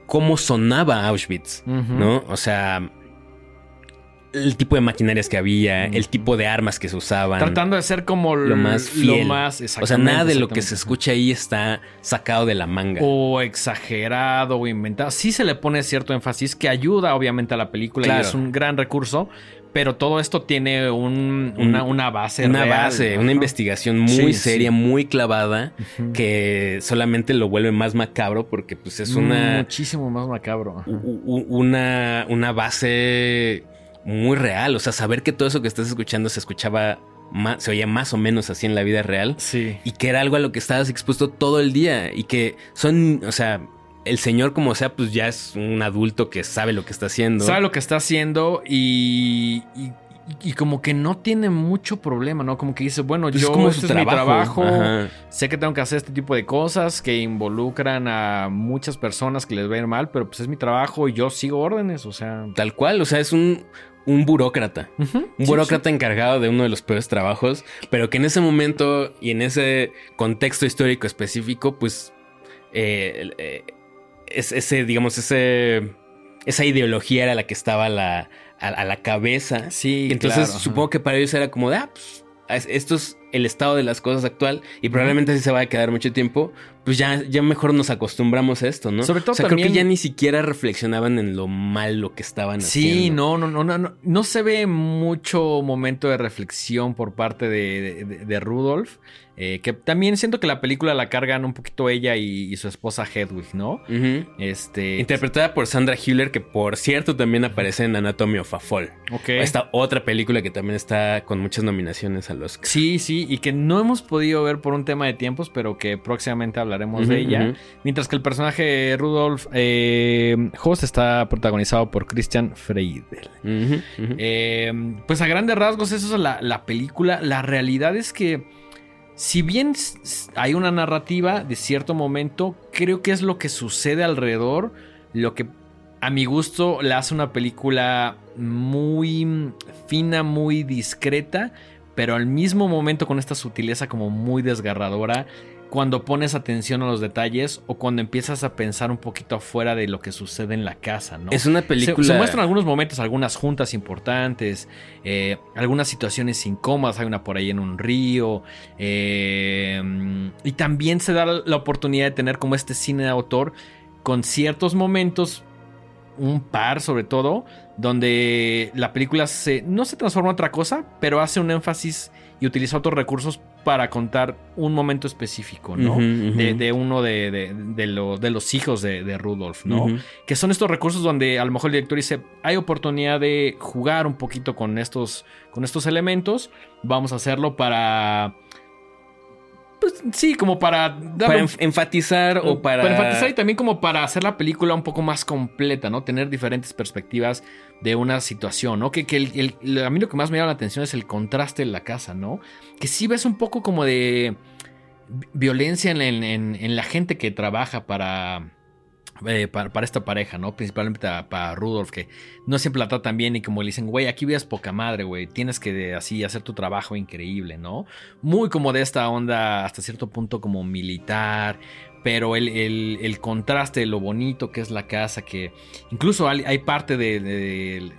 cómo sonaba Auschwitz, ¿no? O sea, el tipo de maquinarias que había, el tipo de armas que se usaban. Tratando de ser como lo más fiel. más, o sea, nada de lo que se escucha ahí está sacado de la manga. O exagerado o inventado. Sí se le pone cierto énfasis que ayuda obviamente a la película y es un gran recurso. Pero todo esto tiene una, una, base. Una base, una investigación muy seria, muy clavada, que solamente lo vuelve más macabro porque pues es una... Muchísimo más macabro. Una, una base muy real. O sea, saber que todo eso que estás escuchando se escuchaba más, se oía más o menos así en la vida real. Sí. Y que era algo a lo que estabas expuesto todo el día. Y que son, o sea, el señor como sea, pues ya es un adulto que sabe lo que está haciendo. Sabe lo que está haciendo y, y, como que no tiene mucho problema, ¿no? Como que dice, bueno, pues yo, este es mi trabajo, sé que tengo que hacer este tipo de cosas que involucran a muchas personas que les va a ir mal, pero pues es mi trabajo y yo sigo órdenes, o sea. Tal cual, o sea, es un, un burócrata. Un burócrata encargado de uno de los peores trabajos, pero que en ese momento y en ese contexto histórico específico, pues eh, eh, ese, digamos, ese, esa ideología era la que estaba a la, a, la cabeza. Sí, Entonces supongo que para ellos era como de, ah, pues estos el estado de las cosas actual y probablemente así se va a quedar mucho tiempo, pues ya, ya mejor nos acostumbramos a esto, ¿no? Sobre todo o sea, también- creo que ya ni siquiera reflexionaban en lo malo que estaban haciendo. Sí, no, no, no, no, no. No se ve mucho momento de reflexión por parte de, de- de Rudolph. eh, que también siento que la película la cargan un poquito ella y, y su esposa Hedwig, ¿no? Este. Interpretada por Sandra Hüller, que por cierto también aparece en Anatomy of a Fall. Ok. Esta otra película que también está con muchas nominaciones a los Sí, sí, y que no hemos podido ver por un tema de tiempos, pero que próximamente hablaremos de Ujú, ella. Mientras que el personaje Rudolf eh, Host está protagonizado por Christian Freidel. Eh, pues a grandes rasgos, eso es la, la película. La realidad es que, si bien hay una narrativa de cierto momento, creo que es lo que sucede alrededor, lo que a mi gusto la hace una película muy fina, muy discreta, pero al mismo momento con esta sutileza como muy desgarradora. Cuando pones atención a los detalles o cuando empiezas a pensar un poquito afuera de lo que sucede en la casa, ¿no? Es una Se- película. Se, muestran algunos momentos, algunas juntas importantes, eh, algunas situaciones incómodas. Hay una por ahí en un río. eh, y también se da la oportunidad de tener como este cine de autor con ciertos momentos, un par sobre todo, donde la película se, no se transforma en otra cosa, pero hace un énfasis y utiliza otros recursos para contar un momento específico, ¿no? De, de uno de, de- de los, de los hijos de, Rudolf, ¿no? Que son estos recursos donde a lo mejor el director dice, hay oportunidad de jugar un poquito con estos, con estos elementos, vamos a hacerlo para... Pues sí, como para... darle Para enf- enfatizar o para. enfatizar y también como para hacer la película un poco más completa, ¿no? Tener diferentes perspectivas de una situación, ¿no? Que, que el- el- a mí lo que más me llama la atención es el contraste en la casa, ¿no? Que sí ves un poco como de vi- violencia en, en- en- la gente que trabaja para, eh, para, para esta pareja, ¿no? Principalmente para, Rudolf, que no siempre la tratan bien y como le dicen, güey, aquí vives poca madre, güey, tienes que así hacer tu trabajo increíble, ¿no? Muy como de esta onda hasta cierto punto como militar, pero el, el- el contraste de lo bonito que es la casa, que incluso hay, hay parte de, de-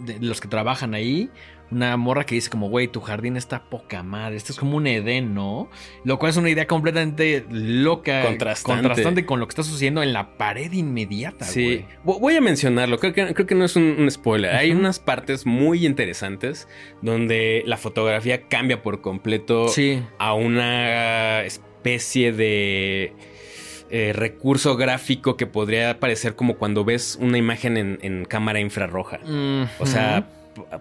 de los que trabajan ahí. Una morra que dice como, güey, tu jardín está poca madre. Esto es como un Edén, ¿no? Lo cual es una idea completamente loca. Contrastante. Contrastante con lo que está sucediendo en la pared inmediata, Sí, güey. Vo- voy a mencionarlo, creo que, creo que no es un, un spoiler. Hay unas partes muy interesantes donde la fotografía cambia por completo Sí. a una especie de eh, recurso gráfico que podría parecer como cuando ves una imagen en, en cámara infrarroja. O sea,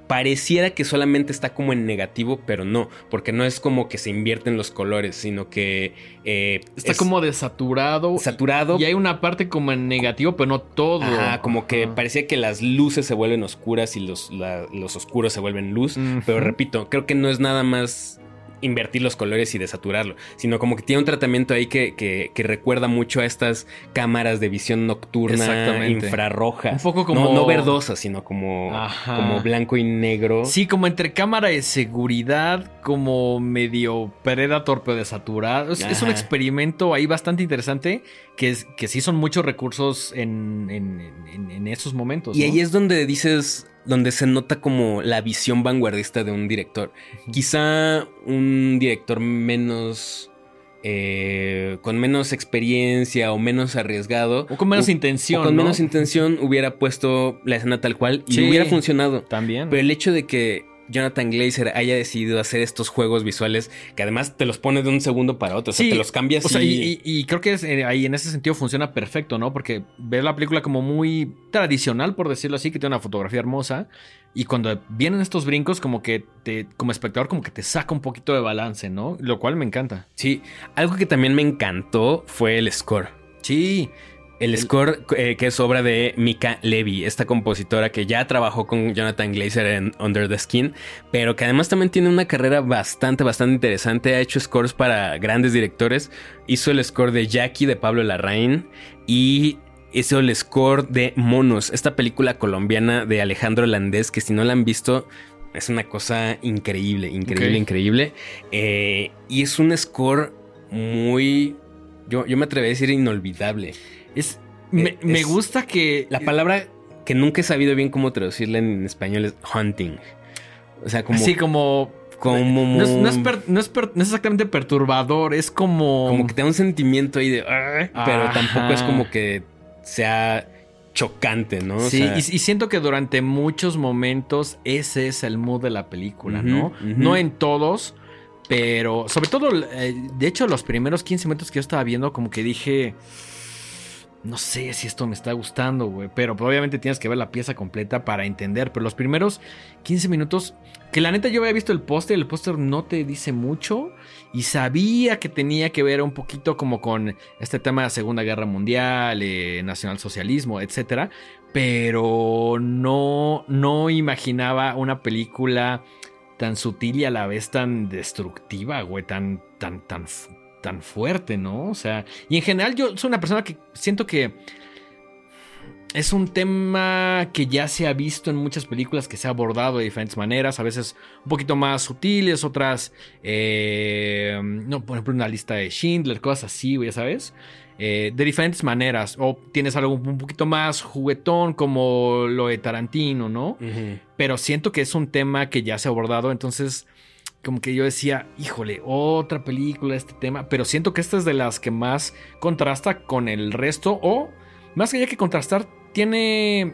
pareciera que solamente está como en negativo, pero no, porque no es como que se invierten los colores, sino que eh, Está es como desaturado. saturado. Y hay una parte como en negativo, pero no todo. Ajá, como que Ajá. parecía que las luces se vuelven oscuras y los, la- los oscuros se vuelven luz. Pero repito, creo que no es nada más invertir los colores y desaturarlo, sino como que tiene un tratamiento ahí que, que- que recuerda mucho a estas cámaras de visión nocturna Exactamente. infrarroja. Un poco como- No, no verdosa, sino como, Ajá. como blanco y negro. Sí, como entre cámara de seguridad, como medio Predator pero desaturado. Es, es un experimento ahí bastante interesante que, es, que sí son muchos recursos en, en, en- en esos momentos. Y ¿no? ahí es donde dices, donde se nota como la visión vanguardista de un director. Quizá un director menos... eh, con menos experiencia o menos arriesgado. O con menos intención. o con ¿no? menos intención hubiera puesto la escena tal cual y Sí. hubiera funcionado. También. Pero el hecho de que Jonathan Glazer haya decidido hacer estos juegos visuales que además te los pone de un segundo para otro, o sea, te los cambias O sea, y... y, y- y creo que es, eh, ahí en ese sentido funciona perfecto, ¿no? Porque ver la película como muy tradicional, por decirlo así, que tiene una fotografía hermosa. Y cuando vienen estos brincos, como que te, como espectador, como que te saca un poquito de balance, ¿no? Lo cual me encanta. Sí, algo que también me encantó fue el score. Sí. El, score eh, que es obra de Mika Levy, esta compositora que ya trabajó con Jonathan Glazer en Under the Skin, pero que además también tiene una carrera bastante, bastante interesante. Ha hecho scores para grandes directores. Hizo el score de Jackie de Pablo Larraín y hizo el score de Monos, esta película colombiana de Alejandro Landés, que si no la han visto, es una cosa increíble, increíble, increíble. Eh, y es un score muy... Yo, yo me atrevería a decir inolvidable. Es, me, Eh, me gusta que. La palabra que nunca he sabido bien cómo traducirla en español es hunting. O sea, como Así como. como... No es, no es per- no es per- no es exactamente perturbador, es como... Como que te da un sentimiento ahí de... "Ay", pero tampoco es como que sea chocante, ¿no? O Sí, sea, y, y siento que durante muchos momentos ese es el mood de la película, ¿no? No en todos, pero sobre todo, eh, de hecho, los primeros 15 minutos que yo estaba viendo, como que dije, no sé si esto me está gustando, güey, pero pues, obviamente tienes que ver la pieza completa para entender, pero los primeros 15 minutos, que la neta yo había visto el póster, el póster no te dice mucho y sabía que tenía que ver un poquito como con este tema de la Segunda Guerra Mundial, eh, nacionalsocialismo, etcétera, pero no, no imaginaba una película tan sutil y a la vez tan destructiva, güey, tan, tan, tan, tan fuerte, ¿no? O sea, y en general yo soy una persona que siento que es un tema que ya se ha visto en muchas películas, que se ha abordado de diferentes maneras, a veces un poquito más sutiles, otras, eh, no, por ejemplo, una lista de Schindler, cosas así, güey, ¿sabes? Eh, de diferentes maneras. O tienes algo un poquito más juguetón, como lo de Tarantino, ¿no? pero siento que es un tema que ya se ha abordado, entonces como que yo decía, híjole, otra película, este tema, pero siento que esta es de las que más contrasta con el resto, o más que ya que contrastar, tiene,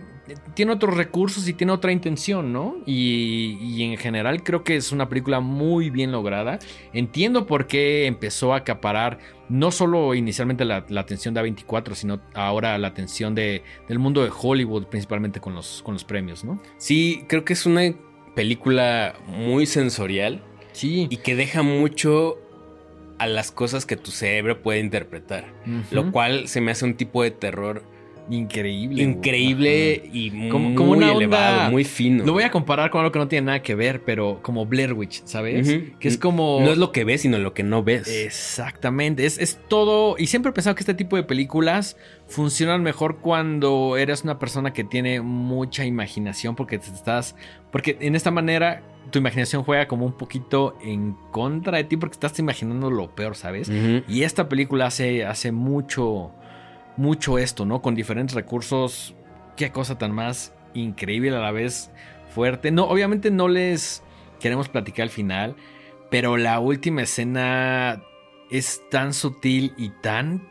tiene otros recursos y tiene otra intención, ¿no? Y, y en general creo que es una película muy bien lograda. Entiendo por qué empezó a acaparar no solo inicialmente la, la atención de A24, sino ahora la atención de, del mundo de Hollywood, principalmente con los, con los premios, ¿no? Sí, creo que es una película muy sensorial Sí. y que deja mucho a las cosas que tu cerebro puede interpretar. Lo cual se me hace un tipo de terror increíble. increíble Ajá. y muy Como- como una elevado, onda- muy fino. Lo voy a comparar con algo que no tiene nada que ver, pero como Blair Witch, ¿sabes? Que es como. No es lo que ves, sino lo que no ves. Exactamente, es, es todo. Y siempre he pensado que este tipo de películas funcionan mejor cuando eres una persona que tiene mucha imaginación, porque te estás. Porque en esta manera tu imaginación juega como un poquito en contra de ti, porque estás imaginando lo peor, ¿sabes? Y esta película hace, hace mucho, mucho esto, ¿no? Con diferentes recursos. Qué cosa tan más increíble a la vez fuerte. No, obviamente no les queremos platicar al final, pero la última escena es tan sutil y tan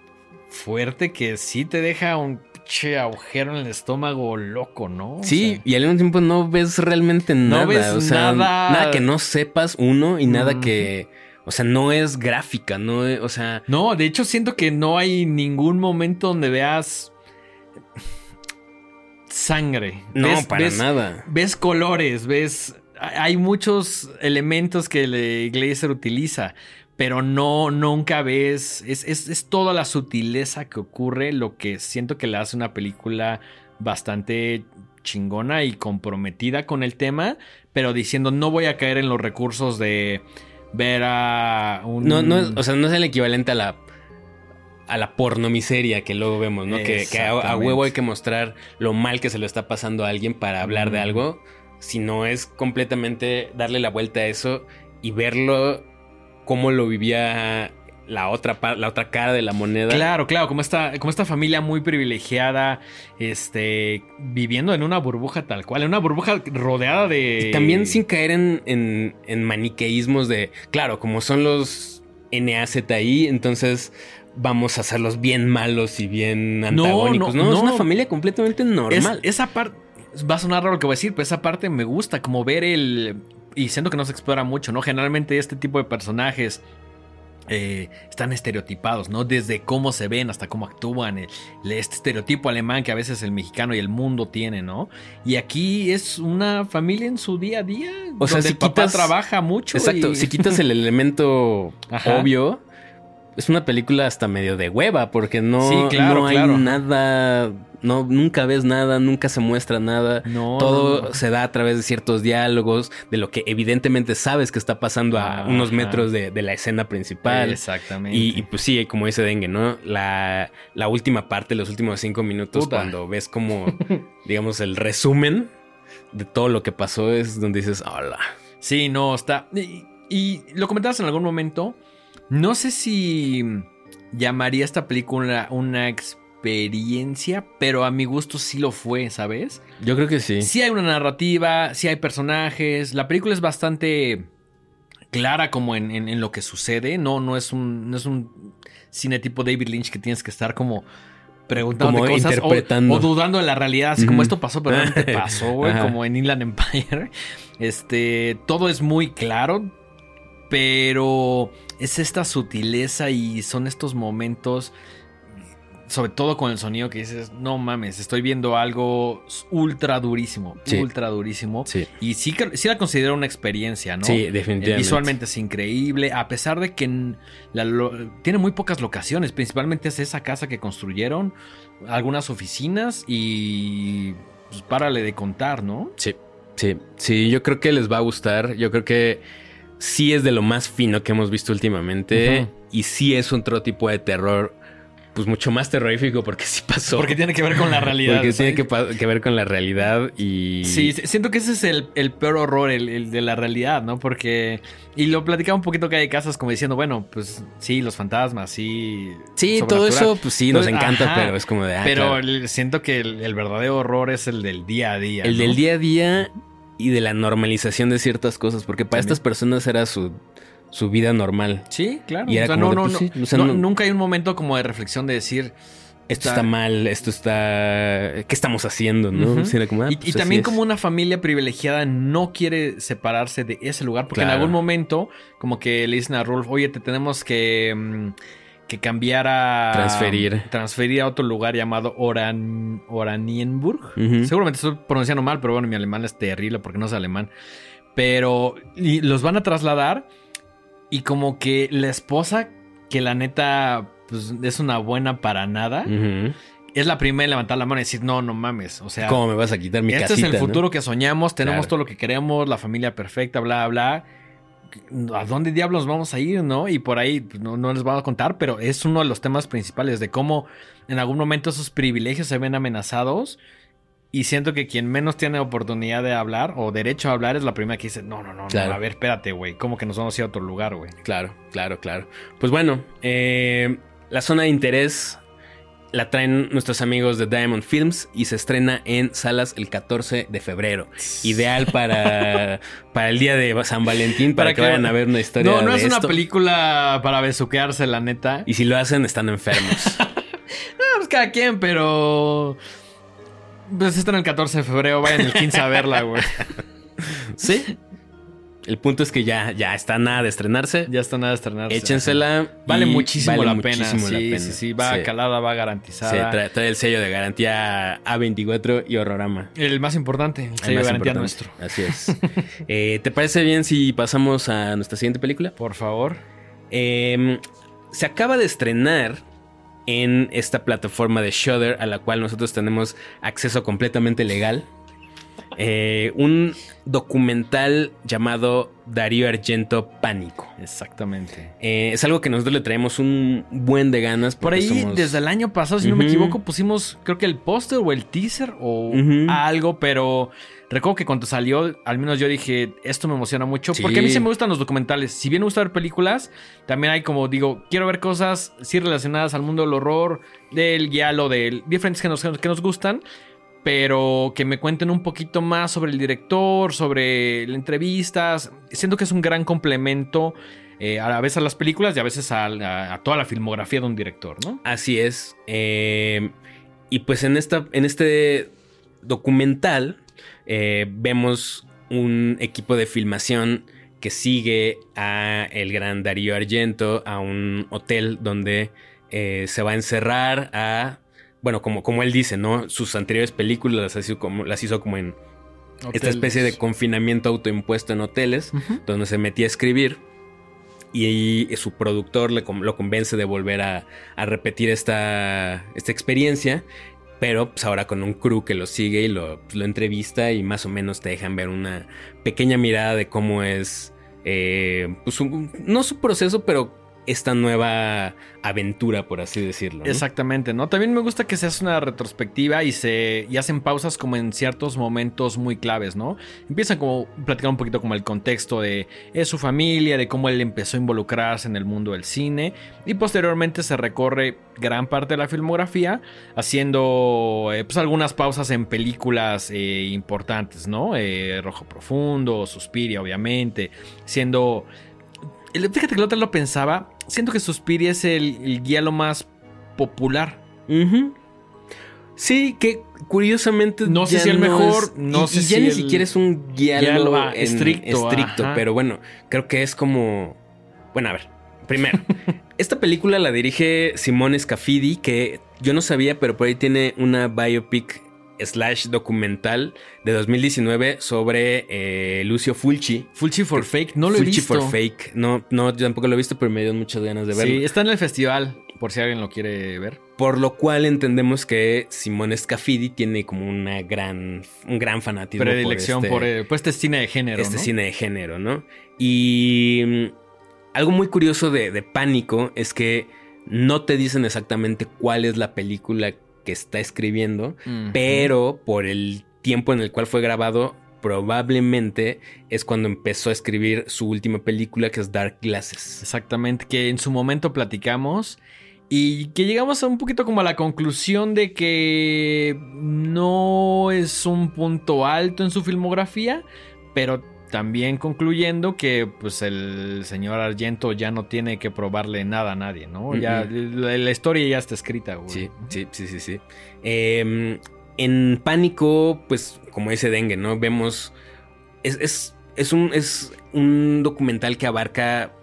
fuerte que sí te deja un pinche agujero en el estómago loco, ¿no? O Sí, sea, y al mismo tiempo no ves realmente nada. ves o sea, nada. nada que no sepas, uno, y nada que. O sea, no es gráfica, no es- O sea. No, de hecho siento que no hay ningún momento donde veas sangre. No, Ves- para ves- nada. ves colores, ves. Hay muchos elementos que el Glazer utiliza, pero no, nunca ves. Es, es, es toda la sutileza que ocurre lo que siento que le hace una película bastante chingona y comprometida con el tema, pero diciendo no voy a caer en los recursos de ver a un. No, no, es- o sea, no es el equivalente a la. A la pornomiseria que luego vemos, ¿no? Que, que a, huevo hay que mostrar lo mal que se lo está pasando a alguien para hablar de algo. Sino es completamente darle la vuelta a eso y verlo cómo lo vivía la otra, la otra cara de la moneda. Claro, claro, como esta, como esta familia muy privilegiada, este, viviendo en una burbuja tal cual, en una burbuja rodeada de... Y también sin caer en, en, en maniqueísmos de, claro, como son los NAZI, entonces vamos a hacerlos bien malos y bien No, antagónicos. No, no, es una no. familia completamente Es- normal. esa parte, va a sonar raro lo que voy a decir, pero esa parte me gusta, como ver el... Y siento que no se explora mucho, ¿no? Generalmente este tipo de personajes eh, están estereotipados, ¿no? Desde cómo se ven hasta cómo actúan, el- este estereotipo alemán que a veces el mexicano y el mundo tiene, ¿no? Y aquí es una familia en su día a día, O sea, donde si el papá quitas- trabaja mucho. Exacto, y- si quitas el elemento obvio, es una película hasta medio de hueva, porque no, Sí, claro, no hay claro. nada, no, nunca ves nada, nunca se muestra nada. No, Todo no, no. se da a través de ciertos diálogos, de lo que evidentemente sabes que está pasando a unos metros de, de la escena principal. Exactamente. Y, y, pues sí, como dice Dengue, ¿no? La, la última parte, los últimos cinco minutos, Puta. cuando ves como, digamos, el resumen de todo lo que pasó, es donde dices, hola. Sí, no, está. Y, y lo comentabas en algún momento. No sé si llamaría esta película una experiencia, pero a mi gusto sí lo fue, ¿sabes? Yo creo que sí. Sí hay una narrativa, sí hay personajes. La película es bastante clara como en, en- en lo que sucede. No, no es un, no es un cine tipo David Lynch que tienes que estar como preguntando cosas o- interpretando. O, dudando de la realidad, así como esto pasó, pero realmente pasó, güey, como en Inland Empire. Este, todo es muy claro, pero es esta sutileza y son estos momentos, sobre todo con el sonido que dices, no mames, estoy viendo algo ultra durísimo, Sí. ultra durísimo. Sí. Y sí, sí la considero una experiencia, ¿no? Sí, Eh, definitivamente. Visualmente es increíble, a pesar de que en la lo- tiene muy pocas locaciones, principalmente es esa casa que construyeron, algunas oficinas y pues párale de contar, ¿no? Sí, sí, sí, yo creo que les va a gustar. Yo creo que sí es de lo más fino que hemos visto últimamente. Y sí es otro tipo de terror, pues mucho más terrorífico porque sí pasó. Porque tiene que ver con la realidad. Porque ¿sabes? tiene que, ver con la realidad y... Sí, siento que ese es el, el peor horror, el, el de la realidad, ¿no? Porque. Y lo platicaba un poquito que hay casas como diciendo, bueno, pues sí, los fantasmas, sí. Sí, todo eso, pues sí, nos Entonces, encanta, ajá, pero es como de... ah, Pero claro. siento que el, el verdadero horror es el del día a día. El ¿no? del día a día y de la normalización de ciertas cosas, porque para También. estas personas era su, su vida normal. Sí, claro. Y era O sea, como no, de, no, pues, no, sí, o sea, no- no- Nunca hay un momento como de reflexión de decir. Esto está mal, esto está... ¿Qué estamos haciendo, no? Era como, ah, Y, pues y también como una familia privilegiada no quiere separarse de ese lugar, porque en algún momento como que le dicen a Rolf, oye, te tenemos que, mm, que cambiar a... Transferir. Transferir a otro lugar llamado Oran, Oranienburg. Seguramente estoy pronunciando mal, pero bueno, mi alemán es terrible porque no es alemán. Pero y los van a trasladar y como que la esposa, que la neta pues, es una buena para nada, es la primera en levantar la mano y decir, no, no mames. O sea, ¿Cómo me vas a quitar mi este casita? es el no? futuro que soñamos, tenemos Claro. todo lo que queremos, la familia perfecta, bla, bla. ¿A dónde diablos vamos a ir, no? Y por ahí pues, no, no les vamos a contar, pero es uno de los temas principales de cómo en algún momento esos privilegios se ven amenazados. Y siento que quien menos tiene oportunidad de hablar o derecho a hablar es la primera que dice, no, no, no, Claro. no a ver, espérate, güey, ¿cómo que nos vamos a ir a otro lugar, güey? Claro, claro, claro. Pues bueno, eh, la zona de interés la traen nuestros amigos de Diamond Films y se estrena en salas el 14 de febrero. Ideal para, para el día de San Valentín, para, Para que, que- vayan a ver una historia No, no de es una película para besuquearse, la neta. Y si lo hacen, están enfermos. Ah, pues cada quien, pero. Pues está en el 14 de febrero, vayan el 15 a verla, güey. sí. El punto es que ya, ya está nada de estrenarse. Ya está nada de estrenarse. Échensela. Vale muchísimo, vale la, pena. Sí, pena. sí, sí, va Sí. calada, va Sí, garantizada. trae, trae el sello de garantía A24 y Horrorama. el más importante, el El sello de garantía importante. nuestro. Así es. Eh, ¿Te parece bien si pasamos a nuestra siguiente película? Por favor. Eh, se acaba de estrenar en esta plataforma de Shudder a la cual nosotros tenemos acceso completamente legal. Eh, un documental llamado Darío Argento Pánico. Exactamente. Eh, es algo que nosotros le traemos un buen de ganas. Por ahí, somos- desde el año pasado, si no me equivoco, pusimos, creo que el póster o el teaser o algo, pero recuerdo que cuando salió, al menos yo dije, esto me emociona mucho, Sí. porque a mí sí me gustan los documentales. Si bien me gusta ver películas, también hay como, digo, quiero ver cosas sí relacionadas al mundo del horror, del guialo, de diferentes que nos, que nos gustan. Pero que me cuenten un poquito más sobre el director, sobre entrevistas. Siento que es un gran complemento eh, a veces a las películas y a veces a, toda la filmografía de un director, ¿no? Así es. Eh, y pues en, esta, en este documental eh, vemos un equipo de filmación que sigue a el gran Darío Argento a un hotel donde eh, se va a encerrar a... Bueno, como, como él dice, ¿no? Sus anteriores películas las hizo como, las hizo como en esta especie de confinamiento autoimpuesto en hoteles donde se metía a escribir y, su productor le, lo convence de volver a, a repetir esta, esta experiencia, pero pues ahora con un crew que lo sigue y lo, pues, lo entrevista y más o menos te dejan ver una pequeña mirada de cómo es, eh, pues, su- no su proceso, pero esta nueva aventura, por así decirlo. Exactamente, ¿no? También me gusta que se hace una retrospectiva y se y hacen pausas como en ciertos momentos muy claves, ¿no? Empiezan como platicar un poquito como el contexto de su familia, de cómo él empezó a involucrarse en el mundo del cine y posteriormente se recorre gran parte de la filmografía haciendo eh, pues algunas pausas en películas eh, importantes, ¿no? Eh, Rojo Profundo, Suspiria, obviamente, siendo fíjate que el lo pensaba. Siento que Suspiria es el, el guía lo más popular. Sí, que curiosamente. No sé si el mejor, es- no sé ya ni siquiera es un en- estricto, estricto, ajá. pero bueno, creo que es como. Bueno, a ver. Primero, esta película la dirige Simone Scafidi, que yo no sabía, pero por ahí tiene una biopic slash documental de 2019 sobre eh, Lucio Fulci. Fulci for Fake, no lo he Fulci visto. for Fake. No, no, yo tampoco lo he visto, pero me dio muchas ganas de verlo. Sí, está en el festival, por si alguien lo quiere ver. Por lo cual entendemos que Simone Scafidi tiene como una gran, un gran fanatismo Predilección por por, este, eh, por este cine de género. este ¿no? cine de género, ¿no? Y mm, algo muy curioso de, de Pánico es que no te dicen exactamente cuál es la película que está escribiendo, pero por el tiempo en el cual fue grabado, probablemente es cuando empezó a escribir su última película que es Dark Glasses. Exactamente, que en su momento platicamos y que llegamos a un poquito como a la conclusión de que no es un punto alto en su filmografía, pero también concluyendo que pues el señor Argento ya no tiene que probarle nada a nadie, ¿no? Ya la, la historia ya está escrita, güey. Sí, sí, sí, sí, sí. Eh, en Pánico, pues, como dice Dengue, ¿no? Vemos. Es, es, es un, es un documental que abarca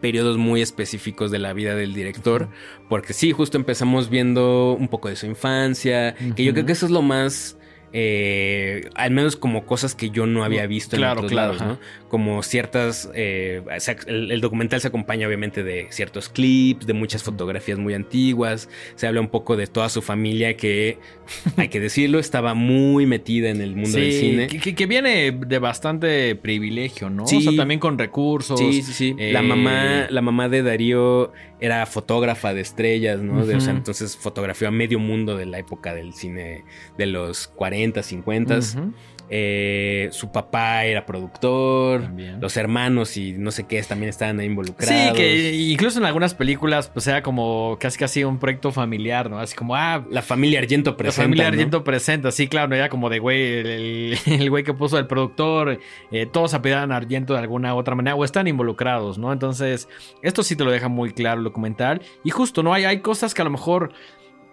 periodos muy específicos de la vida del director. Porque sí, justo empezamos viendo un poco de su infancia. Que yo creo que eso es lo más. Eh, al menos como cosas que yo no había visto Claro, en otros claro, lados, ajá. ¿no? Como ciertas. eh, el, el documental se acompaña, obviamente, de ciertos clips, de muchas fotografías muy antiguas. Se habla un poco de toda su familia que, hay que decirlo, estaba muy metida en el mundo del cine. Que, viene de bastante privilegio, ¿no? Sí. O sea, también con recursos. Sí, sí, sí. eh, La mamá, la mamá de Darío era fotógrafa de estrellas, ¿no? De- o sea, entonces fotografió a medio mundo de la época del cine de los 40, 50. Ujú. Eh, su papá era productor. También. Los hermanos y no sé qué también estaban ahí involucrados. Sí, que incluso en algunas películas, pues era como casi casi un proyecto familiar, ¿no? Así como, ah, La familia Argento la presenta. familia ¿no? Argento presenta, sí, claro, era como de güey, el, güey que puso el productor, eh, todos apellidan a Argento de alguna u otra manera, o están involucrados, ¿no? Entonces, esto sí te lo deja muy claro el documental. Y justo, ¿no? Hay, hay cosas que a lo mejor.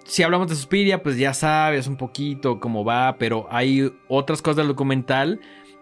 Si hablamos de Suspiria, pues ya sabes un poquito cómo va, pero hay otras cosas del documental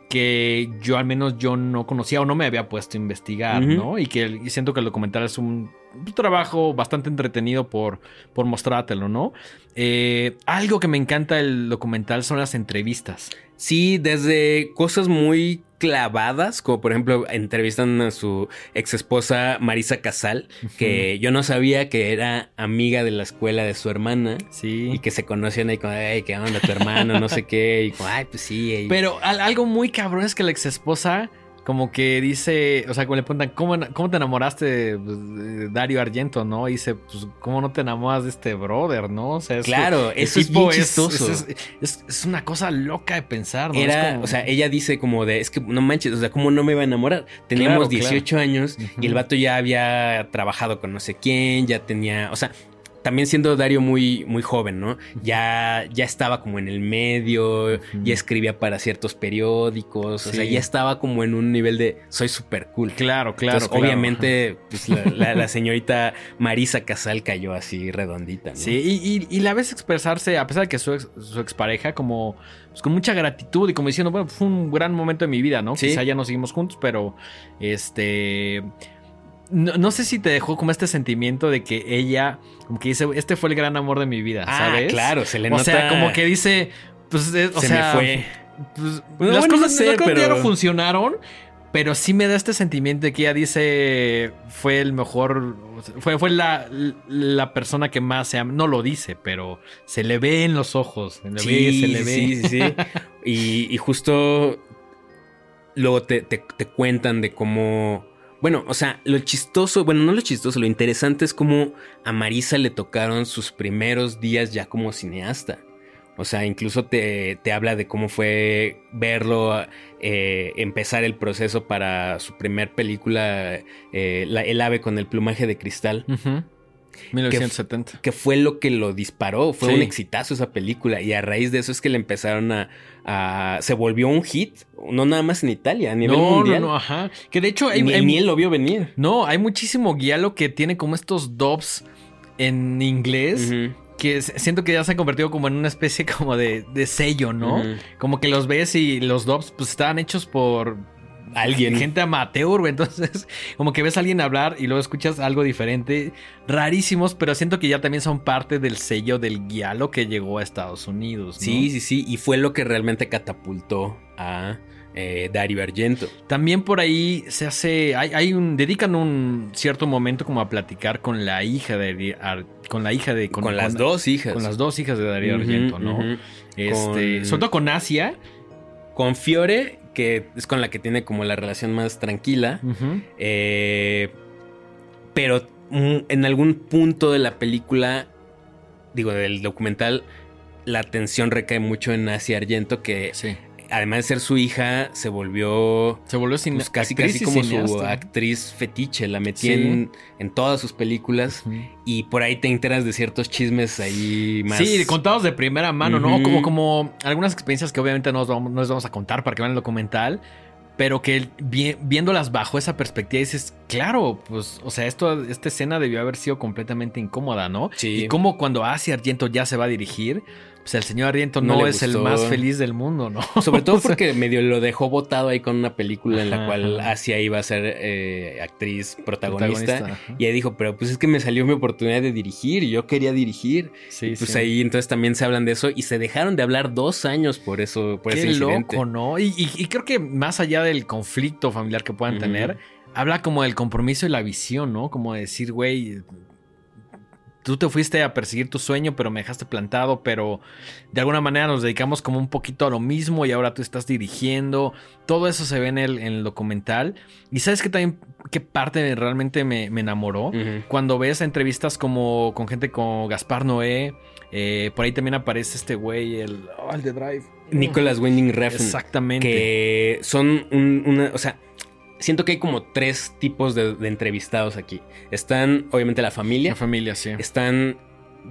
que yo al menos yo no conocía o no me había puesto a investigar. ¿no? Y que y siento que el documental es un, un trabajo bastante entretenido por, por mostrártelo, ¿no? Eh, algo que me encanta del documental son las entrevistas. Sí, desde cosas muy clavadas, como por ejemplo entrevistan a su ex esposa Marisa Casal, que yo no sabía que era amiga de la escuela de su hermana. Sí. Y que se conocían ahí como, ay, ¿qué onda tu hermano? No sé qué. Y como, ay, pues sí. Pero al- algo muy cabrón es que la ex esposa como que dice, o sea, como le preguntan, ¿cómo, cómo te enamoraste de, pues, de Dario Argento, no? Y dice, pues, ¿cómo no te enamoras de este brother, no? O sea, es Claro, eso es bien chistoso. Es, es- es una cosa loca de pensar, ¿no? Era, Es como- o sea, ella dice como de, es que no manches, o sea, ¿cómo no me iba a enamorar? Teníamos Claro, claro. 18 años y el vato ya había trabajado con no sé quién, ya tenía, o sea, también siendo Dario muy, muy joven, ¿no? Ya, ya estaba como en el medio, ya escribía para ciertos periódicos, o sea, ya estaba como en un nivel de, soy súper cool. Claro, claro. Entonces, claro. obviamente, pues, la, la- la señorita Marisa Casal cayó así redondita, ¿no? Sí, y, y- y la ves expresarse, a pesar de que su, ex- su expareja, como pues, con mucha gratitud y como diciendo, bueno, fue un gran momento de mi vida, ¿no? Sí. Quizá ya no seguimos juntos, pero este. No, no sé si te dejó como este sentimiento de que ella, como que dice, este fue el gran amor de mi vida, Ah, ¿sabes? claro, se le O nota. sea, como que dice, pues, eh, o se sea, me fue. pues, Bueno, las bueno, cosas no sé, pero- no funcionaron. Pero sí me da este sentimiento de que ella dice fue el mejor, fue, fue la, la persona que más se ama. No lo dice, pero se le ve en los ojos. Se le ve, se le ve. Sí, sí, sí. y, y justo luego te, te- te cuentan de cómo. Bueno, o sea, lo chistoso, bueno, no lo chistoso, lo interesante es cómo a Marisa le tocaron sus primeros días ya como cineasta. O sea, incluso te, te habla de cómo fue verlo eh, empezar el proceso para su primer película, eh, la- El ave con el plumaje de cristal. 1970. Que fue lo que lo disparó. Fue Sí. un exitazo esa película. Y a raíz de eso es que le empezaron a. a- se volvió un hit. No nada más en Italia, a nivel no, mundial. no, no, ajá. Que de hecho hay, ni, hay- ni él lo vio venir. no, hay muchísimo guialo que tiene como estos dubs en inglés que siento que ya se han convertido como en una especie como de, de sello, ¿no? Como que los ves y los dubs pues estaban hechos por Alguien. gente amateur, güey. Entonces, como que ves a alguien hablar y luego escuchas algo diferente. Rarísimos, pero siento que ya también son parte del sello del guialo que llegó a Estados Unidos. ¿no? Sí, sí, sí. Y fue lo que realmente catapultó a eh, Dario Argento. También por ahí se hace. Hay, hay un. dedican un cierto momento como a platicar con la hija de Ar- con la hija de. Con, las dos hijas. Con las dos hijas de Darío Ujú, Argento, ¿no? Este. Con- Sobre todo con Asia. Con Fiore, que es con la que tiene como la relación más tranquila. Eh, pero en algún punto de la película, digo, del documental, la atención recae mucho en Asia Argento, que Sí. Además de ser su hija, se volvió Se volvió sin pues, casi, casi como su actriz fetiche. La metí Sí. en, en todas sus películas y por ahí te enteras de ciertos chismes ahí más. Sí, contados de primera mano, ¿no? Como, como algunas experiencias que obviamente no, os vamos, no les vamos a contar para que vean el documental, pero que vi- viéndolas bajo esa perspectiva dices, claro, pues, o sea, esto, esta escena debió haber sido completamente incómoda, ¿no? Sí. Y como cuando Asia Argento ya se va a dirigir, pues el señor Argento No es el más feliz del mundo, ¿no? Sobre todo porque medio lo dejó botado ahí con una película en la Ajá, cual ajá. Asia iba a ser eh, actriz protagonista. Y ahí dijo, pero pues es que me salió mi oportunidad de dirigir y yo quería dirigir. Sí, Y pues sí. ahí entonces también se hablan de eso y se dejaron de hablar dos años por eso, por Qué ese incidente. loco, ¿no? Y, y- y creo que más allá del conflicto familiar que puedan tener, habla como del compromiso y la visión, ¿no? Como de decir, güey, tú te fuiste a perseguir tu sueño, pero me dejaste plantado, pero de alguna manera nos dedicamos como un poquito a lo mismo y ahora tú estás dirigiendo. Todo eso se ve en el, en el documental. Y sabes que también, qué parte realmente me, me enamoró. Cuando ves entrevistas como con gente como Gaspar Noé, eh, por ahí también aparece este güey, el, oh, el de Drive. Nicholas Winding Refn. Exactamente. Que son un- una, o sea, siento que hay como tres tipos de, de entrevistados aquí. Están, obviamente, la familia. La familia, sí. Están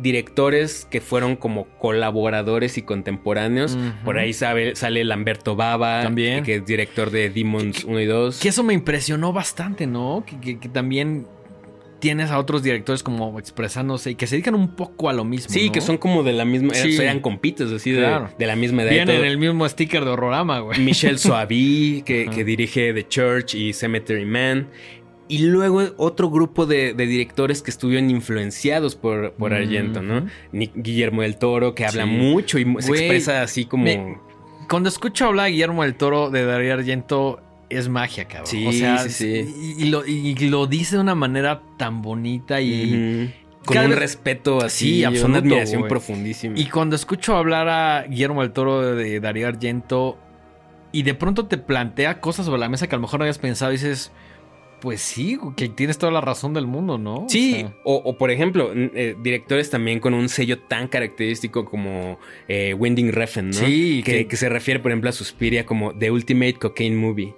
directores que fueron como colaboradores y contemporáneos. Por ahí sabe- sale Lamberto Baba, También. que es director de Demons 1 y 2. Que eso me impresionó bastante, ¿no? Que, que- que también tienes a otros directores como expresándose y que se dedican un poco a lo mismo. Sí, ¿no? que son como de la misma, Sí. eran compites, así Claro. de, la misma edad. Vienen el mismo sticker de horrorama, güey. Michelle Soavi, que, dirige The Church y Cemetery Man. Y luego otro grupo de, de directores que estuvieron influenciados por, por Argento, ¿no? Guillermo del Toro, que habla Sí. mucho y se Güey, expresa así como... me- Cuando escucho hablar a Guillermo del Toro de Darío Argento, es magia, cabrón. Sí, o sea, sí, sí. Y, y lo, y lo dice de una manera tan bonita y... Con un vez- respeto así, Sí, absoluto, una admiración profundísima. Y cuando escucho hablar a Guillermo del Toro de, Darío Argento y de pronto te plantea cosas sobre la mesa que a lo mejor no habías pensado y dices, pues sí, que tienes toda la razón del mundo, ¿no? O Sí, sea, o, o por ejemplo, eh, directores también con un sello tan característico como eh, Winding Refn, ¿no? Sí, que, que- que se refiere, por ejemplo, a Suspiria como The Ultimate Cocaine Movie.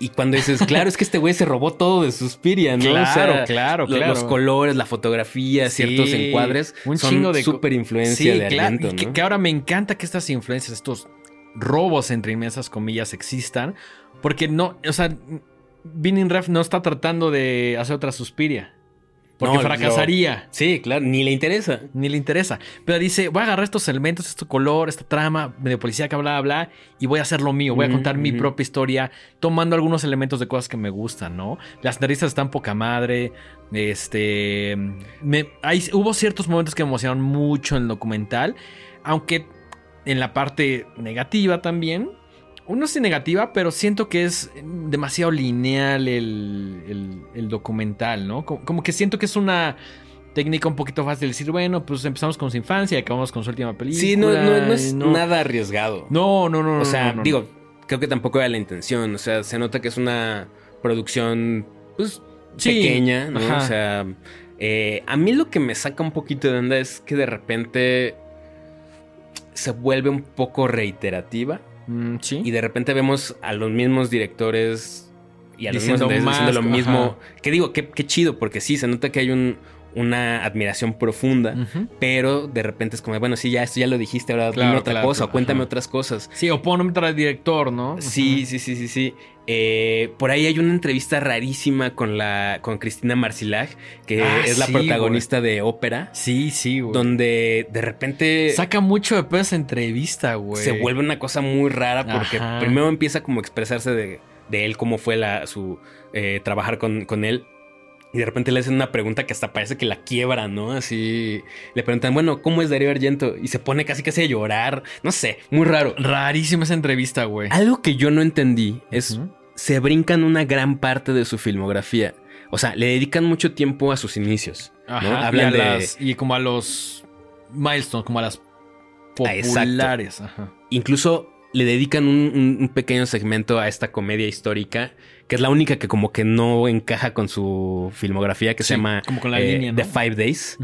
Y cuando dices, claro, es que este güey se robó todo de Suspiria, ¿no? Claro, claro, claro. Los colores, la fotografía, Sí, ciertos encuadres, un son chingo de súper influencia sí, de claro, que, ahora me encanta que estas influencias, estos robos entre inmensas comillas existan, porque no, o sea, Vinning Ref no está tratando de hacer otra Suspiria, porque No, fracasaría. Sí, claro, ni le interesa. Ni le interesa. Pero dice, voy a agarrar estos elementos, este color, esta trama de policía que bla, bla, bla, y voy a hacer lo mío. Voy a contar mi propia historia, tomando algunos elementos de cosas que me gustan, ¿no? Las entrevistas están poca madre. Este. me- hay- hubo ciertos momentos que me emocionaron mucho en el documental. Aunque en la parte negativa también. Uno es negativa, pero siento que es demasiado lineal el, el- el documental, ¿no? Como, como que siento que es una técnica un poquito fácil de decir, bueno, pues empezamos con su infancia y acabamos con su última película. Sí, no, no, es nada arriesgado. No, no, no. O sea, digo, creo que tampoco era la intención. O sea, se nota que es una producción, pues, Sí, pequeña, ¿no? ajá. O sea, eh, a mí lo que me saca un poquito de onda es que de repente se vuelve un poco reiterativa sí. y de repente vemos a los mismos directores y a los mismos diciendo lo mismo. ajá. Que digo, qué, qué chido, porque sí, se nota que hay un, una admiración profunda, pero de repente es como, bueno, sí, ya esto ya lo dijiste, ahora Claro, dime otra claro, cosa, o cuéntame ajá. otras cosas. Sí, o ponme al director, ¿no? Sí, sí, sí, sí, sí. Eh, por ahí hay una entrevista rarísima con la con Cristina Marcilag, que Ah, es la sí, protagonista de ópera, Sí, sí, güey. donde de repente Saca mucho de pedo esa entrevista, güey. se vuelve una cosa muy rara porque Ajá. primero empieza como a expresarse de, de él, cómo fue la, su eh, trabajar con, con él. Y de repente le hacen una pregunta que hasta parece que la quiebra, ¿no? Así le preguntan, bueno, ¿cómo es Darío Argento? Y se pone casi casi a llorar. No sé, muy raro. Rarísima esa entrevista, güey. Algo que yo no entendí es se brincan una gran parte de su filmografía. O sea, le dedican mucho tiempo a sus inicios. ¿no? Ajá, Hablan y, de. las- y como a los milestones, como a las Ah, populares. Ajá. Incluso le dedican un, un- un pequeño segmento a esta comedia histórica, que es la única que como que no encaja con su filmografía, que Sí, se llama como con la eh, línea, ¿no? The Five Days.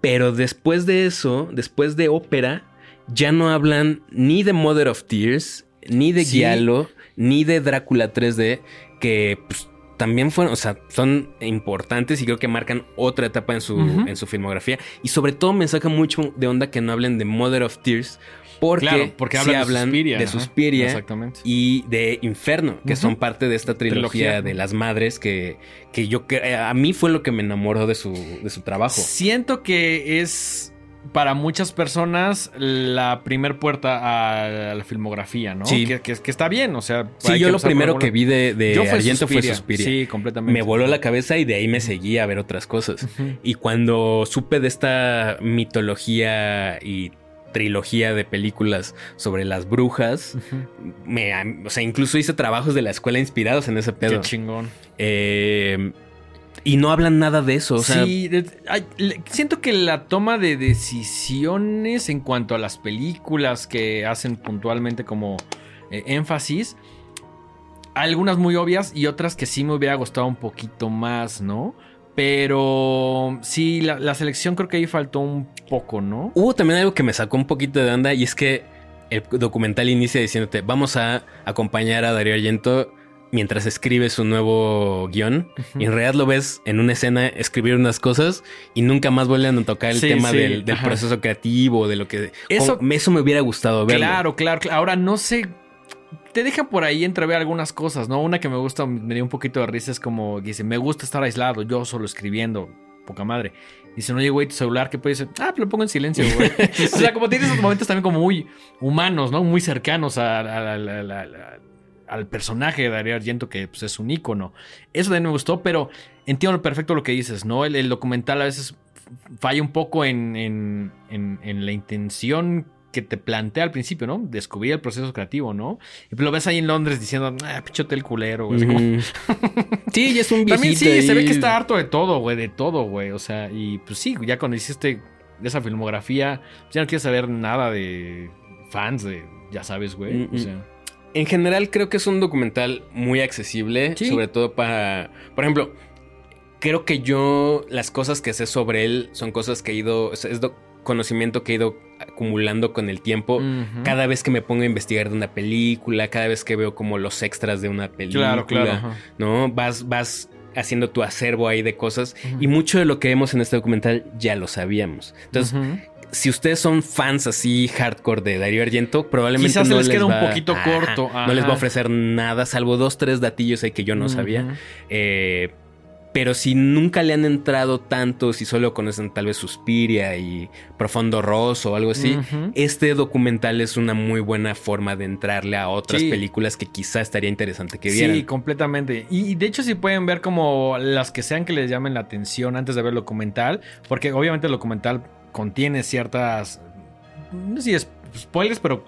Pero después de eso, después de ópera, ya no hablan ni de Mother of Tears, ni de Sí. Giallo, ni de Drácula 3D, que pues, también fueron, o sea, son importantes y creo que marcan otra etapa en su, en su filmografía. Y sobre todo me saca mucho de onda que no hablen de Mother of Tears, porque, Claro, porque sí hablan, hablan de Suspiria. de ajá. Suspiria Exactamente. y de Inferno, que son parte de esta trilogía, Trilogía. de las madres que, que yo que a mí fue lo que me enamoró de su, de su trabajo. Siento que es para muchas personas la primer puerta a la filmografía, ¿no? Sí. Que, que- que está bien, o sea. Sí, yo lo primero que vi de, de Yo fue Argento fue Suspiria. Sí, completamente. Me voló la cabeza y de ahí me seguí a ver otras cosas. Y cuando supe de esta mitología y trilogía de películas sobre las brujas, me, o sea, incluso hice trabajos de la escuela inspirados en ese Qué pedo. chingón. Eh, y no hablan nada de eso. O sea, sí, siento que la toma de decisiones en cuanto a las películas que hacen puntualmente como eh, énfasis, algunas muy obvias y otras que sí me hubiera gustado un poquito más, ¿no? Pero sí, la, la selección creo que ahí faltó un poco, ¿no? Hubo también algo que me sacó un poquito de onda y es que el documental inicia diciéndote, vamos a acompañar a Darío Argento mientras escribe su nuevo guion. Y en realidad lo ves en una escena escribir unas cosas y nunca más vuelven a tocar el Sí, tema sí, del, proceso creativo, de lo que... Eso- eso me hubiera gustado. Claro, claro, claro. Ahora no sé. Te deja por ahí entrever algunas cosas, ¿no? Una que me gusta, me dio un poquito de risa, es como dice, me gusta estar aislado, yo solo escribiendo, poca madre. Dice, no, oye, güey, tu celular, ¿qué puede ser? Ah, pues lo pongo en silencio, güey. O sea, como tiene esos momentos también como muy humanos, ¿no? Muy cercanos a- a- a- al personaje de Darío Argento, que pues, es un ícono. Eso también me gustó, pero entiendo perfecto lo que dices, ¿no? El, el documental a veces falla un poco en, en- en- en la intención que te plantea al principio, ¿no? Descubrir el proceso creativo, ¿no? Y lo ves ahí en Londres diciendo, ah, pinche hotel culero, güey. Como- sí, ya es un viejito. También sí, se ve que está harto de todo, güey, de todo, güey. O sea, y pues sí, ya cuando hiciste esa filmografía, pues ya no quieres saber nada de fans, de, ya sabes, güey. Mm, O sea, En general creo que es un documental muy accesible, Sí. sobre todo para, por ejemplo, creo que yo las cosas que sé sobre él son cosas que he ido, es, conocimiento que he ido acumulando con el tiempo. Cada vez que me pongo a investigar de una película, cada vez que veo como los extras de una película, Claro, claro. ¿no? Vas, vas haciendo tu acervo ahí de cosas y mucho de lo que vemos en este documental ya lo sabíamos. Entonces, si ustedes son fans así hardcore de Darío Argento, probablemente Quizás se les queda un poquito Ajá, corto, No les va a ofrecer nada, salvo dos, tres datillos ahí que yo no sabía. Eh, pero si nunca le han entrado tanto, si solo conocen tal vez Suspiria y Profundo Rosso o algo así, este documental es una muy buena forma de entrarle a otras Sí. películas que quizá estaría interesante que Sí, vieran. completamente. Y, y de hecho, si pueden ver como las que sean que les llamen la atención antes de ver el documental, porque obviamente el documental contiene ciertas. No sé si es spoilers, pero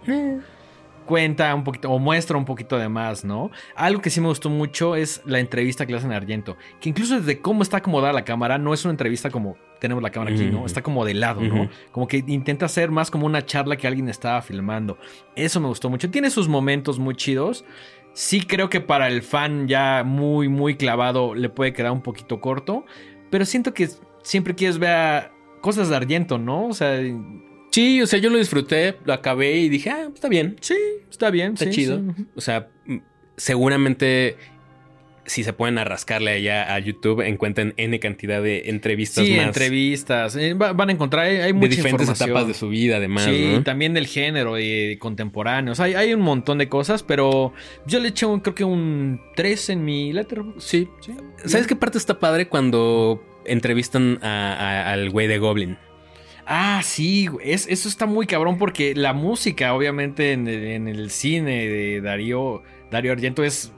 cuenta un poquito o muestra un poquito de más, ¿no? Algo que sí me gustó mucho es la entrevista que le hacen a Argento, que incluso desde cómo está acomodada la cámara, no es una entrevista como tenemos la cámara aquí, ¿no? Está como de lado, ¿no? Como que intenta ser más como una charla que alguien estaba filmando. Eso me gustó mucho. Tiene sus momentos muy chidos. Sí creo que para el fan ya muy, muy clavado le puede quedar un poquito corto, pero siento que siempre quieres ver cosas de Argento, ¿no? O sea, Sí, o sea, yo lo disfruté, lo acabé y dije, ah, está bien. sí, está bien, Está sí, chido. sí. O sea, seguramente si se pueden a rascarle allá a YouTube, encuentren N cantidad de entrevistas Sí, más. entrevistas. eh, va- van a encontrar, hay, hay de mucha diferentes información. etapas de su vida, además. Sí, ¿no? también del género y contemporáneos. Hay, hay un montón de cosas, pero yo le eché un, creo que un 3 en mi Letterboxd. Sí. Sí. ¿Sabes qué parte está padre cuando entrevistan a- a- al güey de Goblin? Ah, sí, es- eso está muy cabrón porque la música, obviamente, en el, en el cine de Darío, Darío Argento es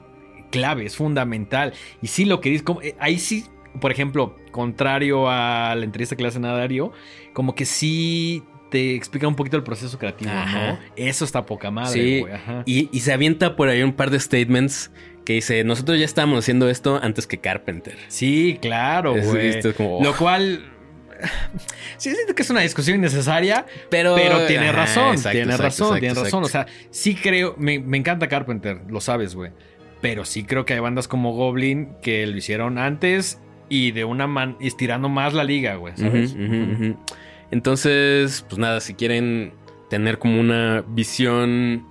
clave, es fundamental. Y sí, lo que dice, como, eh, ahí sí, por ejemplo, contrario a la entrevista que le hacen a Darío, como que sí te explica un poquito el proceso creativo, Ajá. ¿no? Eso está poca madre, Sí, güey. ajá. Y, y se avienta por ahí un par de statements que dice, nosotros ya estábamos haciendo esto antes que Carpenter. Sí, claro, Es- güey. esto es como- Lo cual. Sí, siento que es una discusión innecesaria, Pero, pero tiene razón, exacto, tiene exacto, razón, exacto, tiene razón. O sea, sí creo, me, me encanta Carpenter, lo sabes, güey. Pero sí creo que hay bandas como Goblin que lo hicieron antes y de una man estirando más la liga, güey. ¿sabes? Entonces, pues nada, si quieren tener como una visión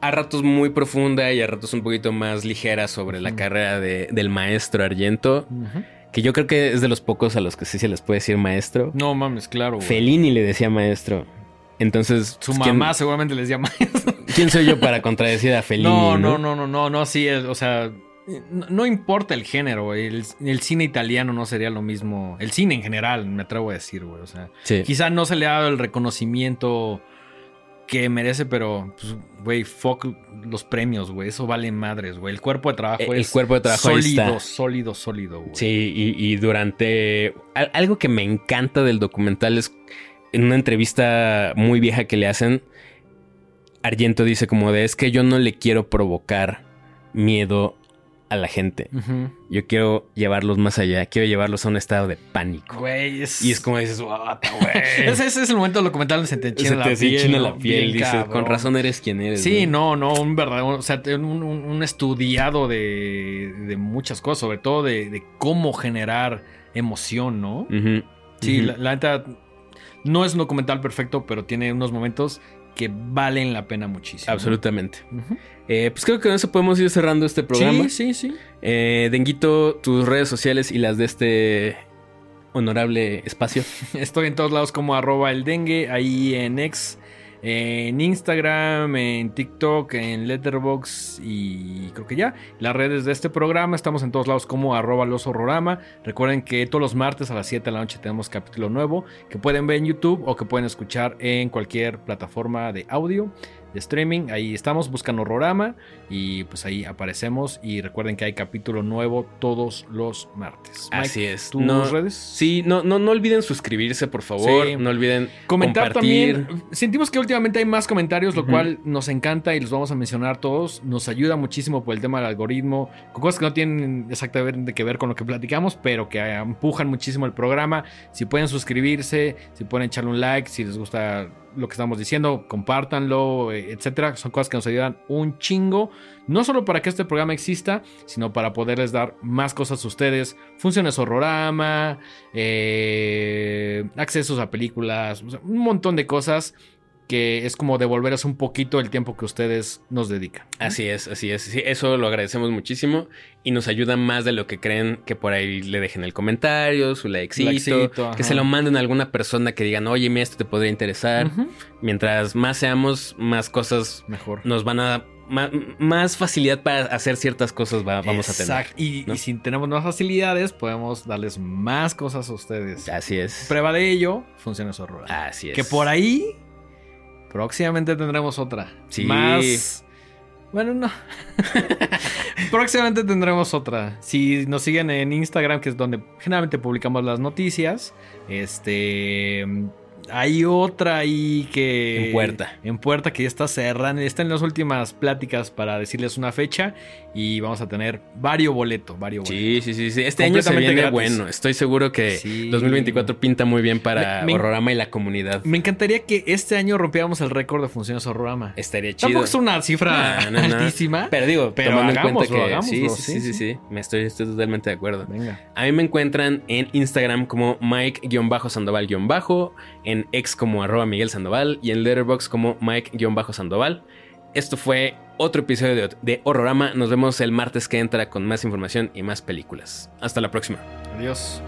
a ratos muy profunda y a ratos un poquito más ligera sobre la carrera de- del maestro Argento, Ujú. Que yo creo que es de los pocos a los que sí se les puede decir maestro. No mames, claro, güey. Fellini le decía maestro. Entonces, Su pues, ¿quién- mamá seguramente les llama eso. ¿quién, soy yo para contradecir a Fellini? No, no, no, no, no, no, sí, es- o sea, no, no importa el género, güey. El, el cine italiano no sería lo mismo. El cine en general, me atrevo a decir, güey. O sea, Sí. quizá no se le ha dado el reconocimiento que merece, pero, pues, güey, fuck los premios, güey. Eso vale madres, güey. El cuerpo de trabajo El es cuerpo de trabajo sólido, está. sólido, sólido, güey. Sí, y, y durante... al- Algo que me encanta del documental es en una entrevista muy vieja que le hacen, Argento dice como de, es que yo no le quiero provocar miedo a la gente. Yo quiero llevarlos más allá, quiero llevarlos a un estado de pánico. Güey, es... Y es como dices, güey. Ese, ese es el momento del documental donde se te enchina Se la te piel. la piel, dices, con razón eres quien eres. Sí, no, no, un verdadero, o sea, un, un- un estudiado de, de muchas cosas, sobre todo de, de cómo generar emoción, ¿no? Sí, la, la neta no es un documental perfecto, pero tiene unos momentos que valen la pena muchísimo. Absolutamente. Eh, pues creo que con eso podemos ir cerrando este programa. Sí, sí, sí. Eh, Denguito, tus redes sociales y las de este honorable espacio. Estoy en todos lados como arroba el dengue, ahí en X, en Instagram, en TikTok, en Letterboxd y creo que ya. Las redes de este programa estamos en todos lados como arroba los horrorama. Recuerden que todos los martes a las 7 de la noche tenemos capítulo nuevo que pueden ver en YouTube o que pueden escuchar en cualquier plataforma de audio. De streaming, ahí estamos, buscan Horrorama y pues ahí aparecemos. Y recuerden que hay capítulo nuevo todos los martes. Mike, Así es. ¿Tus No, redes? Sí, no, no, no olviden suscribirse, por favor. Sí. No olviden Comentar compartir. también. Sentimos que últimamente hay más comentarios, lo cual nos encanta y los vamos a mencionar todos. Nos ayuda muchísimo por el tema del algoritmo, con cosas que no tienen exactamente que ver con lo que platicamos, pero que empujan muchísimo el programa. Si pueden suscribirse, si pueden echarle un like, si les gusta lo que estamos diciendo, compártanlo, eh, etcétera. Son cosas que nos ayudan un chingo. No solo para que este programa exista, sino para poderles dar más cosas a ustedes. Funciones horrorama, eh, accesos a películas, o sea, un montón de cosas que es como devolverles un poquito el tiempo que ustedes nos dedican. Así es, así es. Sí, eso lo agradecemos muchísimo y nos ayuda más de lo que creen que por ahí le dejen el comentario, su likecito, Likecito, que se lo manden a alguna persona que digan, oye, mira, esto te podría interesar. Mientras más seamos, más cosas Mejor. nos van a... Más, facilidad para hacer ciertas cosas va- vamos a tener. Y, ¿no? y si tenemos más facilidades, podemos darles más cosas a ustedes. Así es. Prueba de ello, funciones horrorama. Así es. Que por ahí próximamente tendremos otra. Sí. Más. Bueno, no. próximamente tendremos otra. Si nos siguen en Instagram, que es donde generalmente publicamos las noticias, este. Hay otra ahí que. En puerta. En puerta que ya está cerrando. Está en las últimas pláticas para decirles una fecha. Y vamos a tener varios boletos. Varios Sí, sí, sí, sí. Este año se viene gratis. bueno. Estoy seguro que Sí. 2024 pinta muy bien para Me- me- Horrorama y la comunidad. Me encantaría que este año rompiéramos el récord de funciones horrorama. Estaría chido. Tampoco es una cifra No, no, no. altísima. Pero digo, Pero tomando en hagámoslo, cuenta que hagámoslo, sí, sí, sí, sí, sí. Me estoy, estoy totalmente de acuerdo. Venga. A mí me encuentran en Instagram como Mike-Sandoval- en X como arroba Miguel Sandoval y en Letterboxd como Mike-Sandoval. Esto fue otro episodio de Horrorama. Nos vemos el martes que entra con más información y más películas. Hasta la próxima. Adiós.